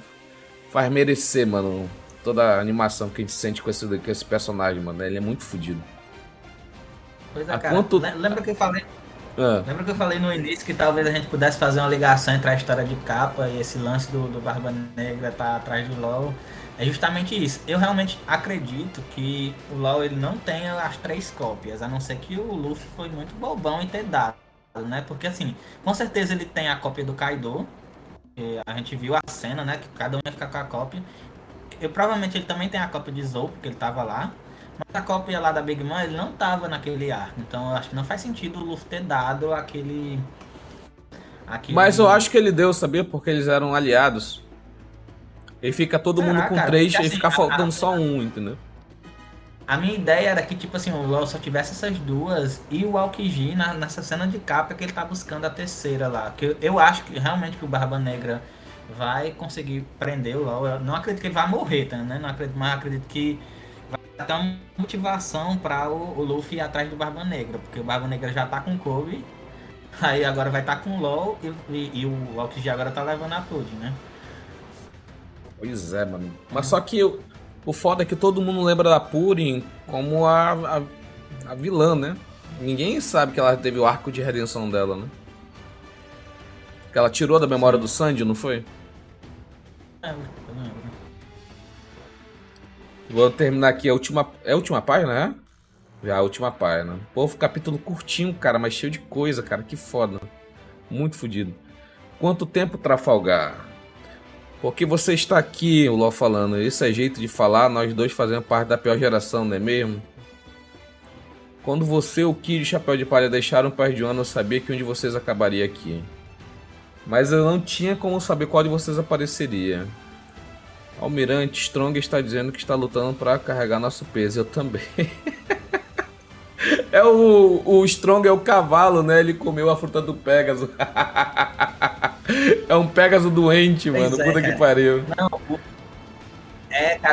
faz merecer, mano. Toda a animação que a gente sente com esse, com esse personagem, mano. Ele é muito fodido. Pois é, cara. Quanto... Lembra que eu falei ah. Lembra que eu falei no início que talvez a gente pudesse fazer uma ligação entre a história de capa e esse lance do, do Barba Negra tá atrás do LoL? É justamente isso. Eu realmente acredito que o LoL ele não tenha as três cópias, a não ser que o Luffy foi muito bobão em ter dado, né? Porque assim, com certeza ele tem a cópia do Kaido. a gente viu a cena, né? Que cada um ia ficar com a cópia. Eu, provavelmente ele também tem a cópia de Zou, porque ele tava lá. Mas a cópia lá da Big Man, ele não tava naquele arco. Então eu acho que não faz sentido o Luffy ter dado aquele. aquele... Mas eu acho que ele deu, sabia? Porque eles eram aliados. E fica todo Será, mundo com cara? três Porque, e assim, fica faltando a... só um, entendeu? A minha ideia era que, tipo assim, o LoL só tivesse essas duas e o Aokiji na, nessa cena de capa que ele tá buscando a terceira lá. Que eu, eu acho que realmente que o Barba Negra vai conseguir prender o LoL. Eu não acredito que ele vai morrer, tá, né? Não acredito, mas acredito que dar uma motivação para o, o, Luffy ir atrás do Barba Negra, porque o Barba Negra já tá com Kobe, aí agora vai estar tá com o LOL e, e, e o Aokiji agora tá levando a tudo, né? Pois é, mano. Mas só que o, o foda é que todo mundo lembra da Purin como a, a, a vilã, né? Ninguém sabe que ela teve o arco de redenção dela, né? Que ela tirou da memória do Sandy, não foi? Vou terminar aqui a última. É a última página, né? Já a última página. Pô, capítulo curtinho, cara, mas cheio de coisa, cara. Que foda. Muito fodido. Quanto tempo Trafalgar? Porque você está aqui, o Ló falando. Esse é jeito de falar, nós dois fazemos parte da pior geração, não é mesmo? Quando você e o Kid Chapéu de Palha deixaram o Pai de ano, eu sabia que um de vocês acabaria aqui. Mas eu não tinha como saber qual de vocês apareceria. Almirante Strong está dizendo que está lutando para carregar nosso peso. Eu também. [laughs] é o, o Strong é o cavalo, né? Ele comeu a fruta do Pegasus. [laughs] é um Pegasus doente, pois mano. É, Puta que pariu. Não,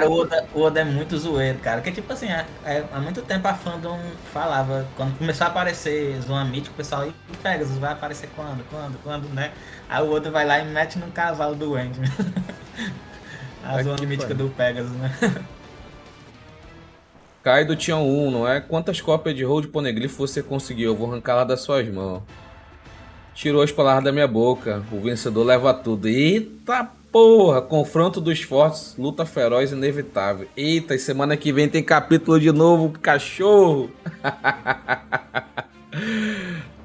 cara, o Oda, o Oda é muito zoeiro, cara. Que tipo assim, é, é, há muito tempo a fandom falava, quando começou a aparecer Zona Mítica, o pessoal, e Pegasus vai aparecer quando, quando, quando, né? Aí o Oda vai lá e mete num cavalo doente. [laughs] A zona mítica do Pegasus, né? [laughs] Kaido tinha um, não é? Quantas cópias de Road Poneglyph você conseguiu? Eu vou arrancar lá das suas mãos. Tirou as palavras da minha boca. O vencedor leva tudo. Eita porra! Confronto dos fortes, luta feroz inevitável. Eita, semana que vem tem capítulo de novo, cachorro! [laughs]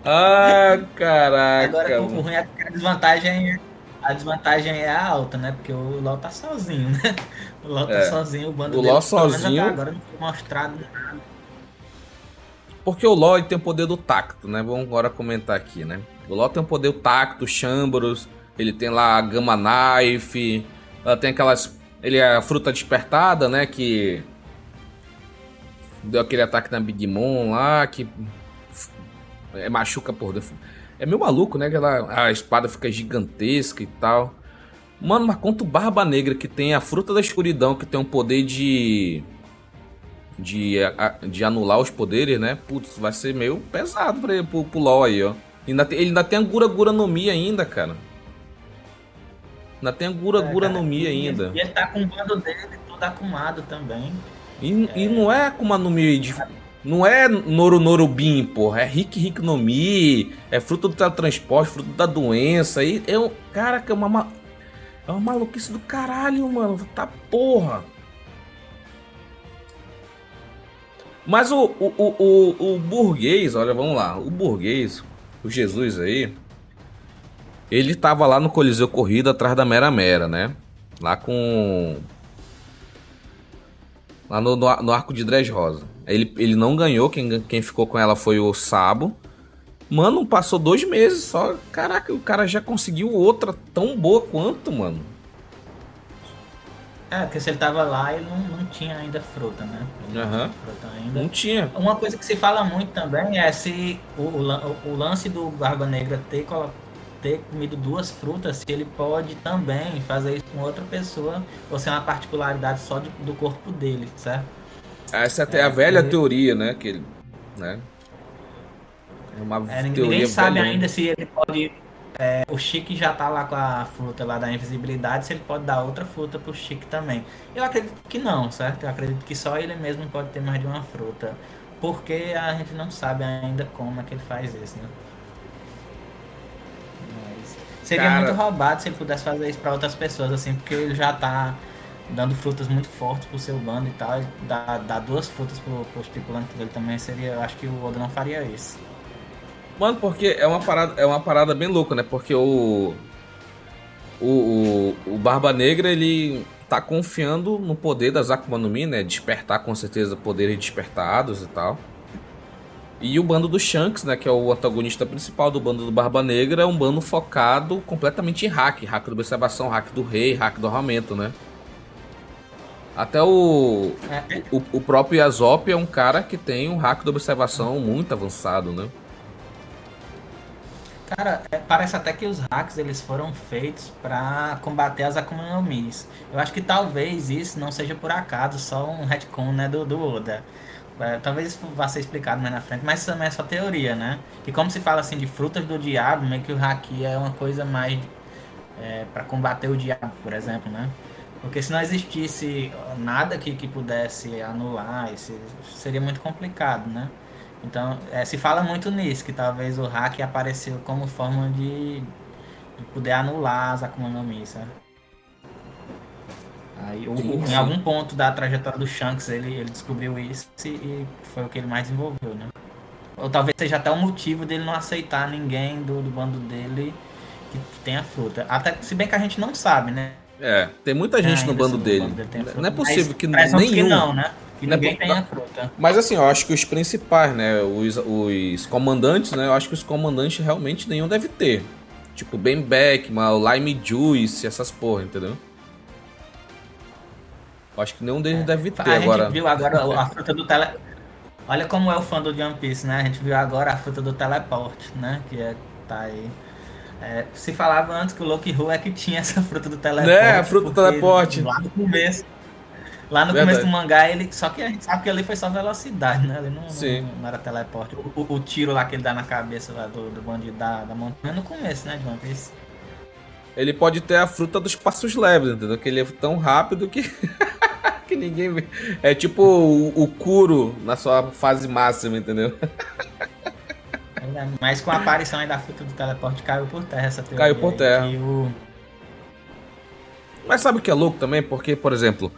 ah, caraca! Agora o ruim é a desvantagem a desvantagem é alta, né? Porque o LoL tá sozinho, né? O LoL tá é. sozinho, o bando o LoL sozinho. agora não foi mostrado nada. Porque o LoL tem o poder do tacto, né? Vamos agora comentar aqui, né? O LoL tem o poder do tacto, Chambros, ele tem lá a Gamma Knife, ela tem aquelas. Ele é a fruta despertada, né? Que. Deu aquele ataque na Big Mom lá, que. É, machuca por dentro. É meio maluco, né? Que ela, a espada fica gigantesca e tal. Mano, mas quanto Barba Negra que tem a fruta da escuridão, que tem um poder de. de, de anular os poderes, né? Putz, vai ser meio pesado pra ele, pro, pro LoL aí, ó. Ainda tem, ele ainda tem a Gura Gura no Mi ainda, cara. Ainda tem a Gura é, Gura no Mi ainda. E ele tá com o bando dele todo acumado também. E, é... e não é Akuma no Mi de, Não é Noro Norubim, porra. É Rick Rick no Mi. É fruto do teletransporte, fruto da doença. E é um. Cara, que é uma. É uma maluquice do caralho, mano. Tá porra. Mas o, o, o, o, o burguês, olha, vamos lá. O burguês, o Jesus aí. Ele tava lá no Coliseu Corrida atrás da Mera Mera, né? Lá com. Lá no, no, no arco de Dres Rosa. Ele, ele não ganhou, quem, quem ficou com ela foi o Sabo. Mano, passou dois meses só. Caraca, o cara já conseguiu outra tão boa quanto, mano. É, porque se ele tava lá, ele não, não tinha ainda fruta, né? Uhum. Fruta ainda. Não tinha. Uma coisa que se fala muito também é se o, o, o lance do Barba Negra ter, ter comido duas frutas, se ele pode também fazer isso com outra pessoa, ou se é uma particularidade só de, do corpo dele, certo? Essa é até é, a velha teoria, né? Que ele, né? É uma é, teoria Ninguém sabe ainda se ele pode é, o Chique já tá lá com a fruta lá da invisibilidade, se ele pode dar outra fruta pro Chique também. Eu acredito que não, certo? Eu acredito que só ele mesmo pode ter mais de uma fruta. Porque a gente não sabe ainda como é que ele faz isso, né? Seria Cara... muito roubado se ele pudesse fazer isso para outras pessoas, assim, porque ele já tá dando frutas muito fortes pro seu bando e tal. Dar, dar duas frutas pro, pro tripulante dele também seria. Eu acho que o Oda não faria isso. Mano, porque é uma parada, é uma parada bem louca, né? Porque o, o, o, o Barba Negra, ele tá confiando no poder das Akuma no Mi, né? Despertar com certeza poderes despertados e tal. E o bando do Shanks, né, que é o antagonista principal do bando do Barba Negra, é um bando focado completamente em hack, hack da observação, hack do rei, hack do armamento, né? Até o, o, o próprio Yasop é um cara que tem um hack da observação muito avançado, né? Cara, é, parece até que os hacks eles foram feitos para combater as Akuma no Mis. Eu acho que talvez isso não seja por acaso, só um retcon né, do, do Oda. É, talvez isso vá ser explicado mais na frente, mas isso também é só teoria, né? Que como se fala assim de frutas do diabo, meio que o haki é uma coisa mais é, para combater o diabo, por exemplo, né? Porque se não existisse nada que, que pudesse anular, seria muito complicado, né? Então, é, se fala muito nisso, que talvez o hack apareceu como forma de, de poder anular as Akuma no Mi, sabe? Aí, sim, sim. Em algum ponto da trajetória do Shanks, ele, ele descobriu isso e foi o que ele mais desenvolveu, né? Ou talvez seja até o motivo dele não aceitar ninguém do, do bando dele que, que tenha fruta. Até, se bem que a gente não sabe, né? É, tem muita gente é, no bando dele. bando dele não é possível que nenhum... Que não, né? Que ninguém tem a fruta. Mas assim, eu acho que os principais, né? Os, os comandantes, né? Eu acho que os comandantes realmente nenhum deve ter. Tipo, Ben Beckman, o Lime Juice, essas porra, entendeu? Acho que nenhum deles é. deve ter a agora. A gente viu agora a fruta do tele... Olha como é o fã do One Piece, né? A gente viu agora a fruta do teleporte, né? Que é, tá aí. É, se falava antes que o Loki Ru é que tinha essa fruta do teleporte. É, a fruta do teleporte. Lá no começo Lá no Verdade. começo do mangá, ele. Só que a gente sabe que ali foi só velocidade, né? Ele não, não, não, era teleporte. O, o, tiro lá que ele dá na cabeça lá do, do bandido da, da montanha no começo, né, de One Piece. Ele pode ter a fruta dos passos leves, entendeu? Que ele é tão rápido que. [laughs] que ninguém vê. É tipo o, o Kuro na sua fase máxima, entendeu? Mas com a aparição aí da fruta do teleporte caiu por terra essa teoria. Caiu por terra. O... Mas sabe o que é louco também? Porque, por exemplo,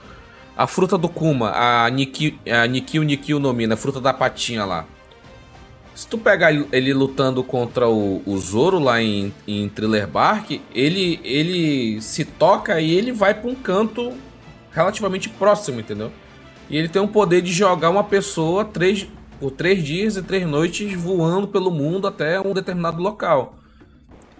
a fruta do Kuma, a Nikio, a Nikio Nikio no Mi, a fruta da patinha lá. Se tu pegar ele lutando contra o, o Zoro lá em, em Thriller Bark, ele, ele se toca e ele vai para um canto relativamente próximo, entendeu? E ele tem o poder de jogar uma pessoa três, por três dias e três noites voando pelo mundo até um determinado local.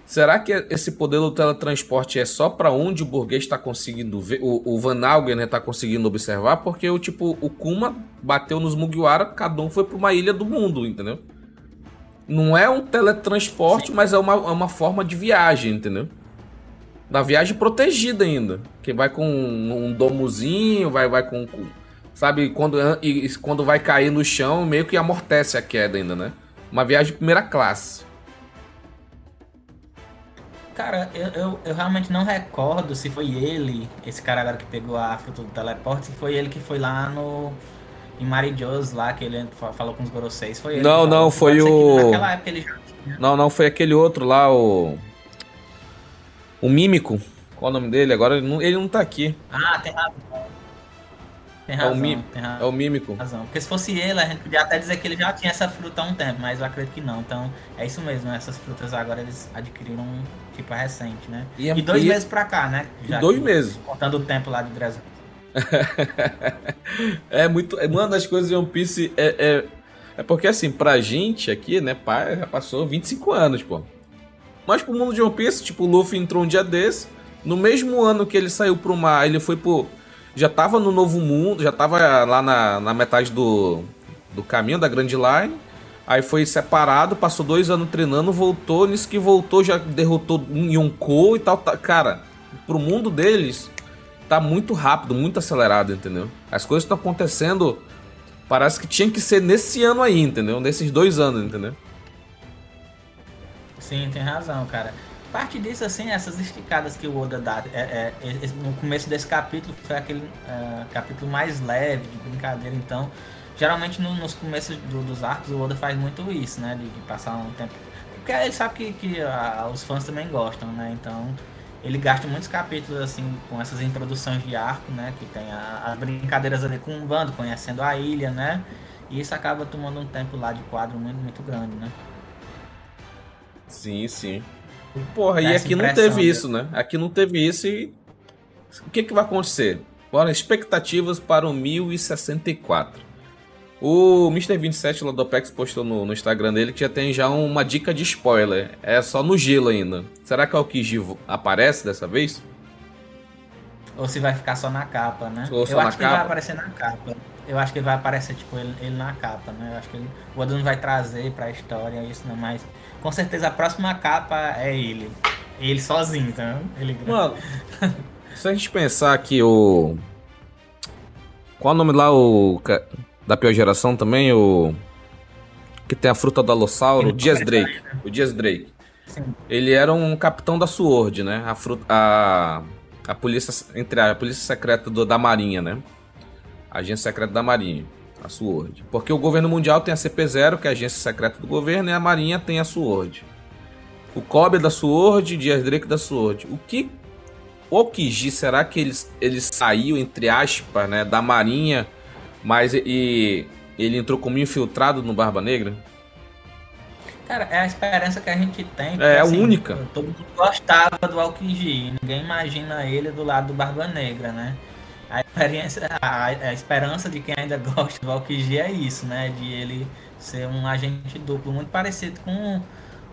Será que esse poder do teletransporte é só para onde o burguês está conseguindo ver? O, o Van Algen está né, conseguindo observar? Porque o tipo, o Kuma bateu nos Mugiwara, cada um foi para uma ilha do mundo, entendeu? Não é um teletransporte, Sim. mas é uma, é uma forma de viagem, entendeu? Da viagem protegida ainda. Que vai com um, um domozinho, vai, vai com, com. Sabe, quando, e, quando vai cair no chão, meio que amortece a queda ainda, né? Uma viagem de primeira classe. Cara, eu, eu, eu, realmente não recordo se foi ele, esse cara agora que pegou a fruta do teleporte, se foi ele que foi lá no. em Marijo's lá, que ele falou com os Goroseis, foi ele. Não, não, foi o. Naquela época ele já tinha. Não, não, foi aquele outro lá, o. O Mímico. Qual o nome dele? Agora ele não, ele não tá aqui. Ah, tem razão. Tem razão, é, o mi... tem razão. é o Mímico. Razão. Porque se fosse ele, a gente podia até dizer que ele já tinha essa fruta há um tempo, mas eu acredito que não. Então, é isso mesmo, essas frutas agora eles adquiriram tipo recente, né? E, é- E dois e- meses pra cá, né? E dois que- meses. Contando o tempo lá de Dresden. [laughs] é muito. é- Uma das coisas de One Piece é, é. é porque assim, pra gente aqui, né, pá, já passou 25 anos, pô. Mas pro mundo de One Piece, tipo, o Luffy entrou um dia desse. No mesmo ano que ele saiu pro mar, ele foi pro. Já tava no novo mundo, já tava lá na, na metade do, do caminho da Grand Line. Aí foi separado, passou dois anos treinando, voltou. Nisso que voltou, já derrotou um Yonkou e tal. tá- Cara, pro mundo deles, tá muito rápido, muito acelerado, entendeu? As coisas estão acontecendo. Parece que tinha que ser nesse ano aí, entendeu? Nesses dois anos, entendeu? Sim, tem razão, cara. Parte disso, assim, essas esticadas que o Oda dá. É, é, esse- no começo desse capítulo foi aquele é, capítulo mais leve, de brincadeira, então. Geralmente no- nos começos do- dos arcos o Oda faz muito isso, né? De, de passar um tempo. Porque ele sabe que, que ah, os fãs também gostam, né? Então ele gasta muitos capítulos assim com essas introduções de arco, né? Que tem a- as brincadeiras ali com o bando, conhecendo a ilha, né? E isso acaba tomando um tempo lá de quadro muito, muito grande, né? Sim, sim. Porra, e Dá essa aqui não teve né? isso, né? Aqui não teve isso e. O que, que vai acontecer? Bora, expectativas para o 1064. O Mr. 27 lá do Apex postou no, no Instagram dele que já tem já uma dica de spoiler. É só no gelo ainda. Será que o Aokiji aparece dessa vez? Ou se vai ficar só na capa, né? Ou eu acho que ele vai aparecer na capa. Eu acho que ele vai aparecer, tipo, ele, ele na capa, né? Eu acho que ele, o Oda não vai trazer pra história isso, não, mas com certeza a próxima capa é ele. Ele sozinho, então. Ele Mano, se a gente pensar que o. Qual o nome lá, o. Da pior geração também, o. Que tem a fruta do alossauro, o Dias Drake. O Dias Drake. Sim. Ele era um capitão da SWORD, né? A fruta. A, a polícia. Entre a, a polícia secreta do- da Marinha, né? A agência secreta da Marinha. A SWORD. Porque o governo mundial tem a CP0, que é a agência secreta do governo, e a Marinha tem a SWORD. O Kobe é da SWORD, Dias Drake da SWORD. O que o Okiji, será que ele, ele saiu, entre aspas, né, da marinha, mas e, ele entrou como infiltrado no Barba Negra? Cara, é a esperança que a gente tem. É, a única. Todo mundo gostava do Aokiji. Ninguém imagina ele do lado do Barba Negra, né? A, experiência, a, a esperança de quem ainda [laughs] gosta do Aokiji é isso, né? De ele ser um agente duplo, muito parecido com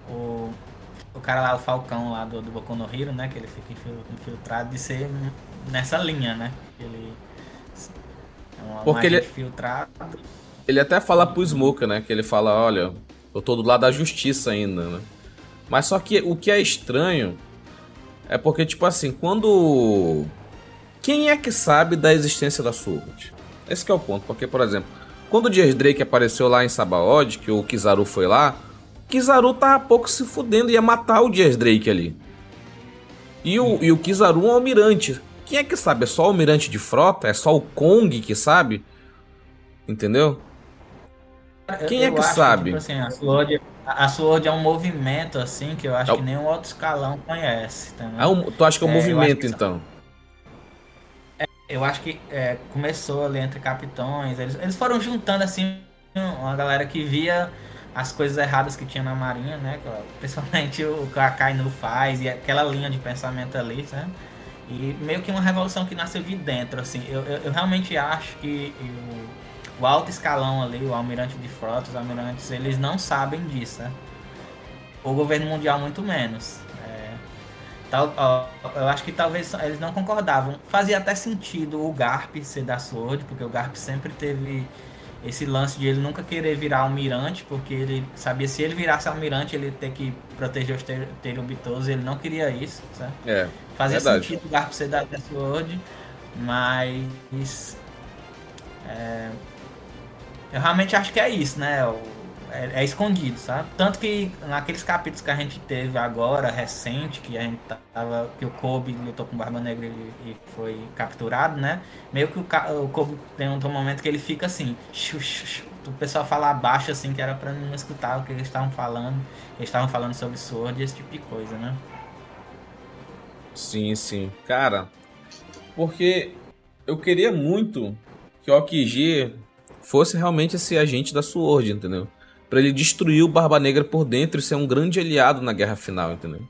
o, o cara lá, o Falcão lá do, do Boku no Hero, né? Que ele fica infil- infiltrado de ser nessa linha, né? Ele é um, Porque um ele- agente filtrado. Ele até fala pro Smoker, né, que ele fala, olha, eu tô do lado da justiça ainda, né? Mas só que o que é estranho é porque, tipo assim, quando... Quem é que sabe da existência da SWORD? Esse que é o ponto, porque, por exemplo, quando o Dias Drake apareceu lá em Sabaody, que o Kizaru foi lá, o Kizaru tava pouco se fudendo, ia matar o Dias Drake ali. E o, e o Kizaru é um almirante. Quem é que sabe? É só o almirante de frota? É só o Kong que sabe? Entendeu? Quem é que acho sabe? tipo assim, a Sword, a Sword é um movimento assim que eu acho É o- que nenhum outro escalão conhece. Ah, um- tu acha que é um É, eu movimento, que- então? Eu acho que é, começou ali entre capitões, eles, eles foram juntando assim uma galera que via as coisas erradas que tinha na marinha, né? Principalmente o que a Akainu faz e aquela linha de pensamento ali, sabe? E meio que uma revolução que nasceu de dentro, assim. Eu, eu, eu realmente acho que o, o alto escalão ali, o almirante de frota, os almirantes, eles não sabem disso, né? O governo mundial muito menos. Tal, ó, eu acho que talvez eles não concordavam. Fazia até sentido o Garp ser da Sword, porque o Garp sempre teve esse lance de ele nunca querer virar almirante, porque ele sabia se ele virasse almirante ele ia ter que proteger os ter- teriobitosos, ele não queria isso, sabe? É, Fazia Verdade. sentido o Garp ser da, da Sword, mas é, eu realmente acho que é isso, né? O- é, é, escondido, sabe? Tanto que naqueles capítulos que a gente teve agora, recente, que a gente tava. que o Kobe lutou com Barba Negra e, e foi capturado, né? Meio que o, o Kobe tem um, um momento que ele fica assim. o pessoal fala abaixo assim, que era pra não escutar o que eles estavam falando. Eles estavam falando sobre Sword e esse tipo de coisa, né? Sim, sim. Cara, porque eu queria muito que o Okiji fosse realmente esse agente da Sword, entendeu? Para ele destruir o Barba Negra por dentro e ser um grande aliado na guerra final, entendeu?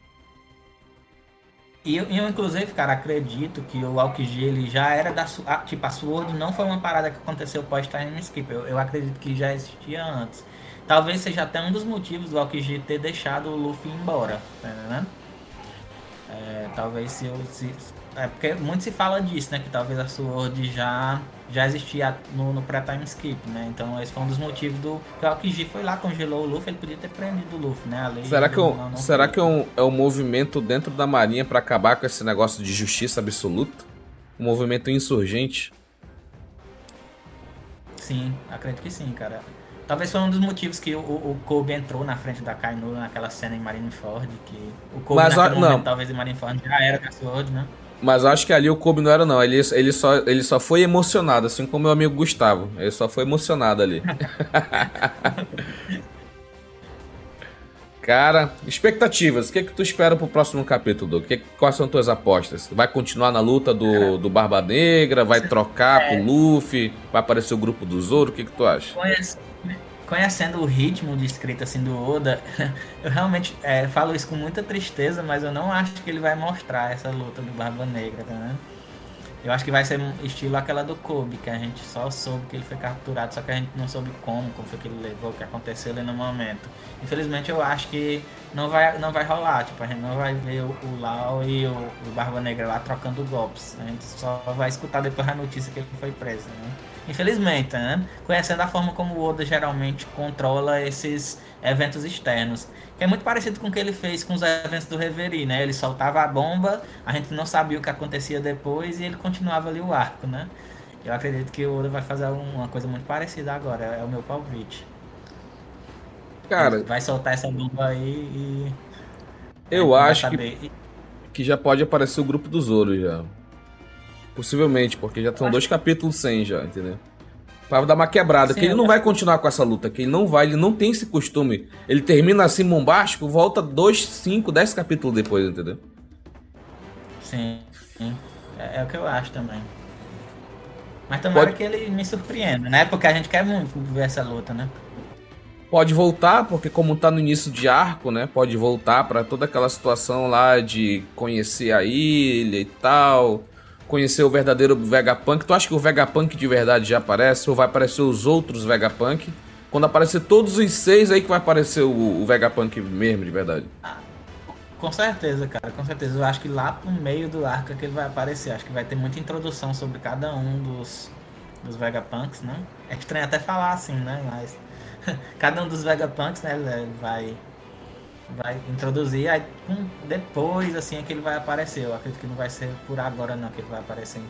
E eu, eu, inclusive, cara, acredito que o Aokiji ele já era da. Tipo, a Sword não foi uma parada que aconteceu pós-Time Skip. Eu, eu acredito que já existia antes. Talvez seja até um dos motivos do Aokiji ter deixado o Luffy embora, tá entendendo? É, talvez se, se, é porque muito se fala disso, né? Que talvez a Sword já já existia no, no pré-time skip, né? Então esse foi um dos motivos do que o Aokiji foi lá, congelou o Luffy, ele podia ter prendido o Luffy, né? será que, não, não será que é um, é um movimento dentro da marinha para acabar com esse negócio de justiça absoluta? Um movimento insurgente? Sim, acredito que sim, cara. Talvez foi um dos motivos que o, o Kobe entrou na frente da Kainu naquela cena em Marineford, que o Kobe Mas, naquele não. momento, talvez em Marineford já era da Sword, né? Mas acho que ali o Kobe não era não, ele, ele, só, ele só foi emocionado, assim como meu amigo Gustavo. Ele só foi emocionado ali. [laughs] Cara, expectativas. O que, é que tu espera pro próximo capítulo, Que, quais são tuas apostas? Vai continuar na luta do, do Barba Negra? Vai [laughs] trocar é. pro Luffy? Vai aparecer o grupo do Zoro? O que, que tu acha? Conhece, conhecendo o ritmo de escrita assim do Oda, [laughs] eu realmente é, falo isso com muita tristeza, mas eu não acho que ele vai mostrar essa luta do Barba Negra, tá vendo? Eu acho que vai ser estilo aquela do Kobe, que a gente só soube que ele foi capturado, só que a gente não soube como, como foi que ele levou, o que aconteceu ali no momento. Infelizmente eu acho que não vai, não vai rolar, tipo, a gente não vai ver o, o Lau e o, o Barba Negra lá trocando golpes. A gente só vai escutar depois a notícia que ele foi preso, né? Infelizmente, né? Conhecendo a forma como o Oda geralmente controla esses eventos externos. Que é muito parecido com o que ele fez com os eventos do Reverie, né? Ele soltava a bomba, a gente não sabia o que acontecia depois e ele continuava ali o arco, né? Eu acredito que o Oda vai fazer uma coisa muito parecida agora, é o meu palpite. Cara, vai soltar essa bomba aí e. Eu acho que, que já pode aparecer o grupo do Zoro já. Possivelmente, porque já estão dois capítulos sem já, entendeu? Pra dar uma quebrada, Sim, que ele não vai continuar com essa luta, que ele não vai, ele não tem esse costume. Ele termina assim bombástico, volta dois, cinco, dez capítulos depois, entendeu? Sim, sim. É, é o que eu acho também. Mas tomara Pode... que ele me surpreenda, né? Porque a gente quer muito ver essa luta, né? Pode voltar, porque como tá no início de arco, né? Pode voltar para toda aquela situação lá de conhecer a ilha e tal conhecer o verdadeiro Vegapunk. Tu acha que o Vegapunk de verdade já aparece? Ou vai aparecer os outros Vegapunk? Quando aparecer todos os seis, aí que vai aparecer o, o Vegapunk mesmo, de verdade. Com certeza, cara, com certeza. Eu acho que lá pro meio do arco é que ele vai aparecer. Acho que vai ter muita introdução sobre cada um dos, dos Vegapunks, né? É estranho até falar assim, né? Mas [laughs] cada um dos Vegapunks, né, vai vai introduzir, aí depois assim é que ele vai aparecer. Eu acredito que não vai ser por agora não que ele vai aparecer.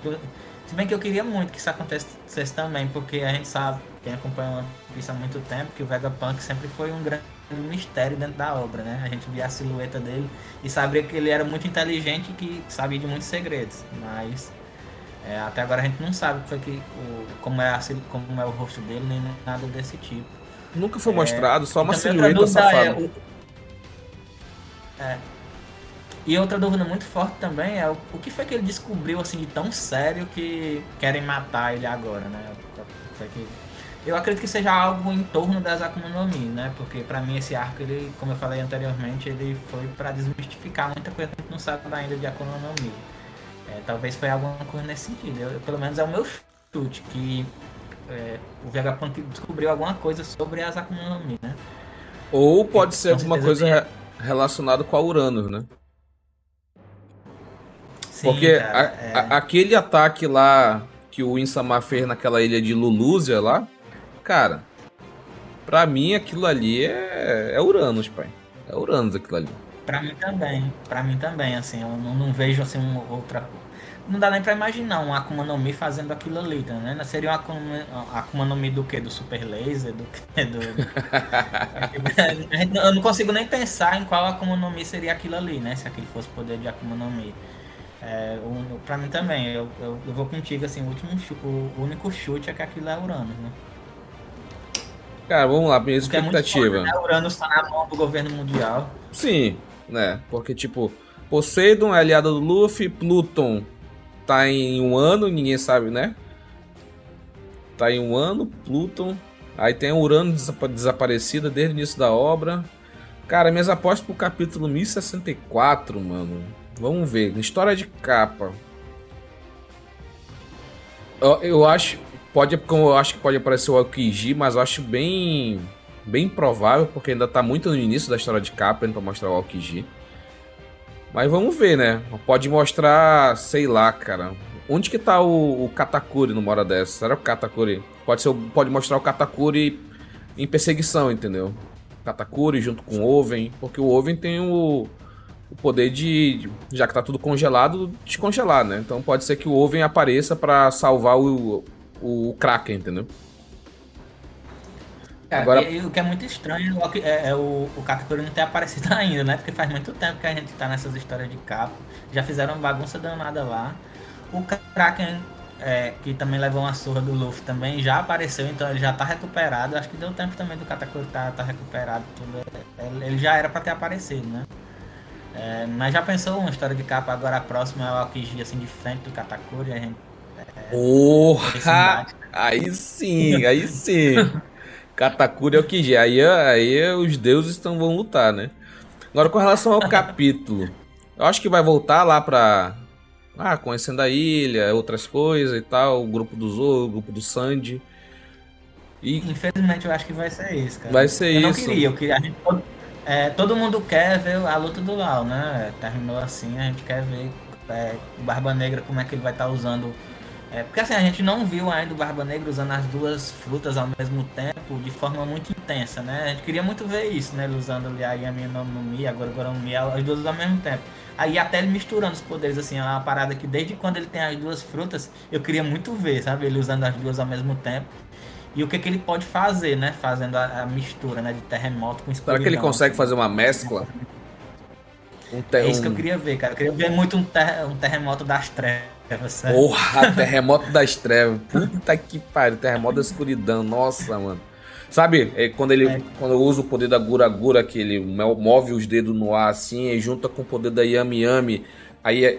Se bem que eu queria muito que isso acontecesse também, porque a gente sabe, quem acompanha isso há muito tempo, que o Vegapunk sempre foi um grande mistério dentro da obra, né? A gente via a silhueta dele e sabia que ele era muito inteligente e que sabia de muitos segredos, mas é, até agora a gente não sabe que, o, como, é a, como é o rosto dele, nem nada desse tipo. Nunca foi mostrado, só uma silhueta safada. É, é. E outra dúvida muito forte também é o, o que foi que ele descobriu assim de tão sério que querem matar ele agora, né? Eu acredito que seja algo em torno das Akuma no Mi, né? Porque para mim esse arco, ele, como eu falei anteriormente, ele foi para desmistificar muita coisa que a gente não sabe ainda de Akuma no Mi. É, talvez foi alguma coisa nesse sentido. Eu, pelo menos é o meu chute, que é, o Vegapunk descobriu alguma coisa sobre as Akuma no Mi, né? Ou pode ser alguma coisa relacionado com a Uranus, né? Sim, Porque cara, a, é... a, aquele ataque lá que o Insama fez naquela ilha de Lulúzia lá, cara, pra mim aquilo ali é, é Uranus, pai. É Uranus aquilo ali. Pra mim também. Pra mim também, assim, eu não, não vejo assim outra. Não dá nem pra imaginar um Akuma no Mi fazendo aquilo ali, tá, né? Seria um Akuma, Akuma no Mi do que? Do Super Laser? Do que? Do... [laughs] [laughs] eu não consigo nem pensar em qual Akuma no Mi seria aquilo ali, né? Se aquele fosse poder de Akuma no Mi. É, o, pra mim também, eu, eu, eu, vou contigo, assim, o último chute, o único chute é que aquilo é Uranus, né? Cara, vamos lá, minha expectativa. É né? Uranus tá na mão do governo mundial. Sim, né? Porque, tipo, Poseidon é aliado do Luffy, Pluton tá em um ano, ninguém sabe, né? Tá em um ano, Pluton. Aí tem Urano desaparecida desde o início da obra. Cara, minhas apostas pro capítulo 1064, mano. Vamos ver. História de capa. Eu, eu acho. Pode, eu acho que pode aparecer o Aokiji, mas eu acho bem. Bem provável, porque ainda tá muito no início da história de capa para mostrar o Aokiji. Mas vamos ver, né? Pode mostrar, sei lá, cara. Onde que tá o, o Katakuri numa hora dessa? Será o Katakuri. Pode, ser, pode mostrar o Katakuri em perseguição, entendeu? Katakuri junto com o Oven. Porque o Oven tem o o poder de, já que tá tudo congelado, descongelar, né? Então pode ser que o Oven apareça para salvar o, o Kraken, entendeu? Cara, Agora... E, o que é muito estranho é, é o, o Katakuri não ter aparecido [laughs] ainda, né? Porque faz muito tempo que a gente tá nessas histórias de capa. Já fizeram bagunça danada lá. O Kraken, é, que também levou uma surra do Luffy, também já apareceu, então ele já tá recuperado. Acho que deu tempo também do Katakuri tá, tá recuperado. Tudo. Ele já era para ter aparecido, né? É, mas já pensou uma história de capa agora a próxima é o Aokiji assim de frente do Katakuri? A gente, é, Porra! Aí sim, aí sim. [laughs] Katakuri é o Kiji. Aí, aí os deuses estão, vão lutar, né? Agora com relação ao capítulo, eu acho que vai voltar lá pra. Ah, conhecendo a ilha, outras coisas e tal, o grupo do Zoro, o grupo do Sandy. E... Infelizmente eu acho que vai ser isso, cara. Vai ser eu isso. Eu não queria, eu queria. A gente é, todo mundo quer ver a luta do Lau, né? Terminou assim, a gente quer ver é, o Barba Negra, como é que ele vai estar tá usando. É, porque assim, a gente não viu ainda o Barba Negra usando as duas frutas ao mesmo tempo, de forma muito intensa, né? A gente queria muito ver isso, né? Ele usando ali a Yami no Mi, agora agora no Mi, as duas ao mesmo tempo. Aí até ele misturando os poderes, assim, é uma parada que desde quando ele tem as duas frutas, eu queria muito ver, sabe? Ele usando as duas ao mesmo tempo e o que, que ele pode fazer, né? Fazendo a, a mistura né? de terremoto com escuridão. Será que ele consegue fazer uma mescla? Um ter... É isso que eu queria ver, cara. Eu queria ver muito um, ter... um terremoto das trevas. Sabe? Porra, terremoto das trevas. Puta que pariu, terremoto da escuridão. Nossa, mano. Sabe, é quando ele é. quando usa o poder da Gura Gura, que ele move os dedos no ar assim, e junta com o poder da Yami Yami, aí é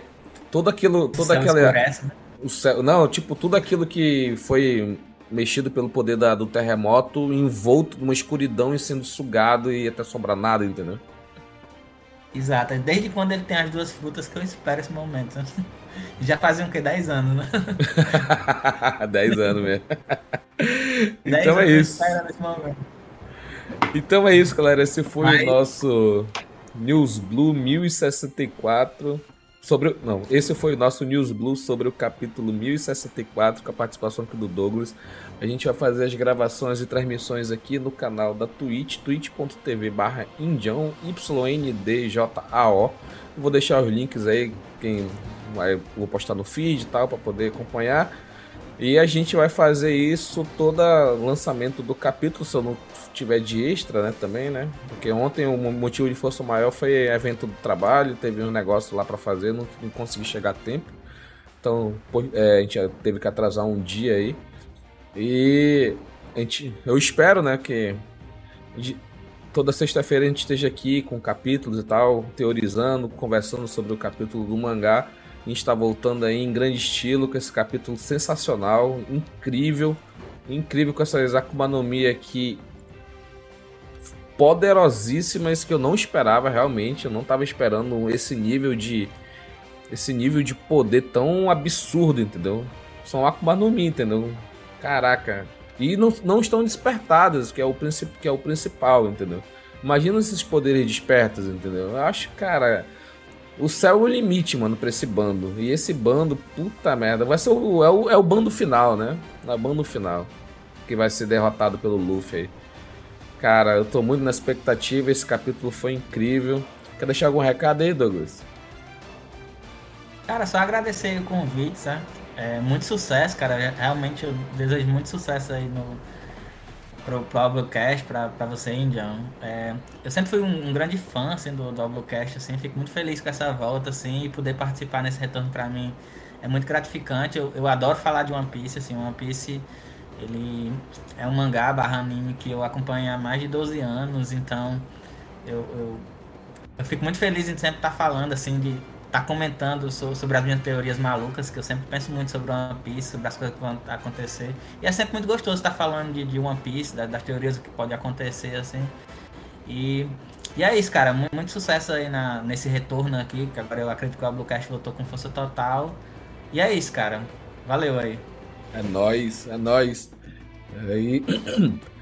todo aquilo, toda aquela escurece, né? o céu, não, tipo, tudo aquilo que foi mexido pelo poder da, do terremoto, envolto numa escuridão e sendo sugado e até sobrar nada, entendeu? Exato, desde quando ele tem as duas frutas que eu espero esse momento. Já fazem o que? 10 anos, né? [laughs] 10 anos mesmo. então é isso. Então é isso, galera. Esse foi Mas... o nosso News Blue 1064 sobre não, esse foi o nosso News Blue sobre o capítulo 1064 com a participação aqui do Douglas. A gente vai fazer as gravações e transmissões aqui no canal da Twitch, twitch.tv barra YNDJAO. Vou deixar os links aí, quem vai, vou postar no feed e tal, para poder acompanhar. E a gente vai fazer isso todo lançamento do capítulo, se eu não tiver de extra, né, também, né? Porque ontem o motivo de força maior foi evento do trabalho, teve um negócio lá para fazer, não, não, consegui chegar a tempo. Então, é, a gente teve que atrasar um dia aí. E a gente, eu espero, né, que toda sexta-feira a gente esteja aqui com capítulos e tal, teorizando, conversando sobre o capítulo do mangá. A gente está voltando aí em grande estilo com esse capítulo sensacional, incrível, incrível com essa Akuma no Mi aqui poderosíssimas que eu não esperava realmente. Eu não estava esperando esse nível de esse nível de poder tão absurdo, entendeu? São Akuma no Mi, entendeu? Caraca. E não, não estão despertadas, que é o que é o principal, entendeu? Imagina esses poderes despertos, entendeu? Eu acho, cara, o céu é o limite, mano, pra esse bando. E esse bando, puta merda, vai ser o, é o, é o bando final, né? É o bando final. Que vai ser derrotado pelo Luffy aí. Cara, eu tô muito na expectativa, esse capítulo foi incrível. Quer deixar algum recado aí, Douglas? Cara, só agradecer o convite, sabe? É, muito sucesso, cara. Realmente eu desejo muito sucesso aí no pro, pro Doublecast, pra, pra você, Indião. É, eu sempre fui um, um, grande fã, assim, do Doublecast, assim. Fico muito feliz com essa volta, assim, e poder participar nesse retorno pra mim é muito gratificante. Eu, eu adoro falar de One Piece, assim. One Piece, ele é um mangá barra anime que eu acompanho há mais de 12 anos, então eu, eu, eu fico muito feliz em sempre estar falando, assim, de estar comentando sobre as minhas teorias malucas, que eu sempre penso muito sobre One Piece, sobre as coisas que vão acontecer. E é sempre muito gostoso estar falando de, de One Piece, das, das teorias que pode acontecer, assim. E, e é isso, cara. Muito, muito sucesso aí na, nesse retorno aqui, que agora eu acredito que o Bluecast voltou com força total. E é isso, cara. Valeu aí. É nóis, é nóis. Aí. [clears throat]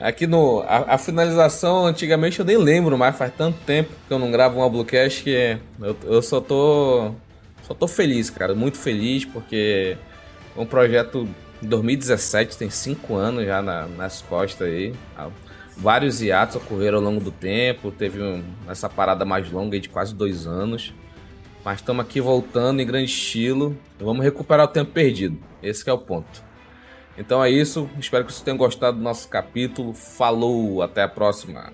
Aqui no. A, a, finalização, antigamente eu nem lembro mais, faz tanto tempo que eu não gravo um Ablocast que eu, eu só tô. Só tô feliz, cara. Muito feliz porque é um projeto em 2017, tem cinco anos já na, nas costas aí. Vários hiatos ocorreram ao longo do tempo, teve um, essa parada mais longa de quase dois anos. Mas estamos aqui voltando em grande estilo. Vamos recuperar o tempo perdido. Esse é o ponto. Então é isso. Espero que vocês tenham gostado do nosso capítulo. Falou, até a próxima.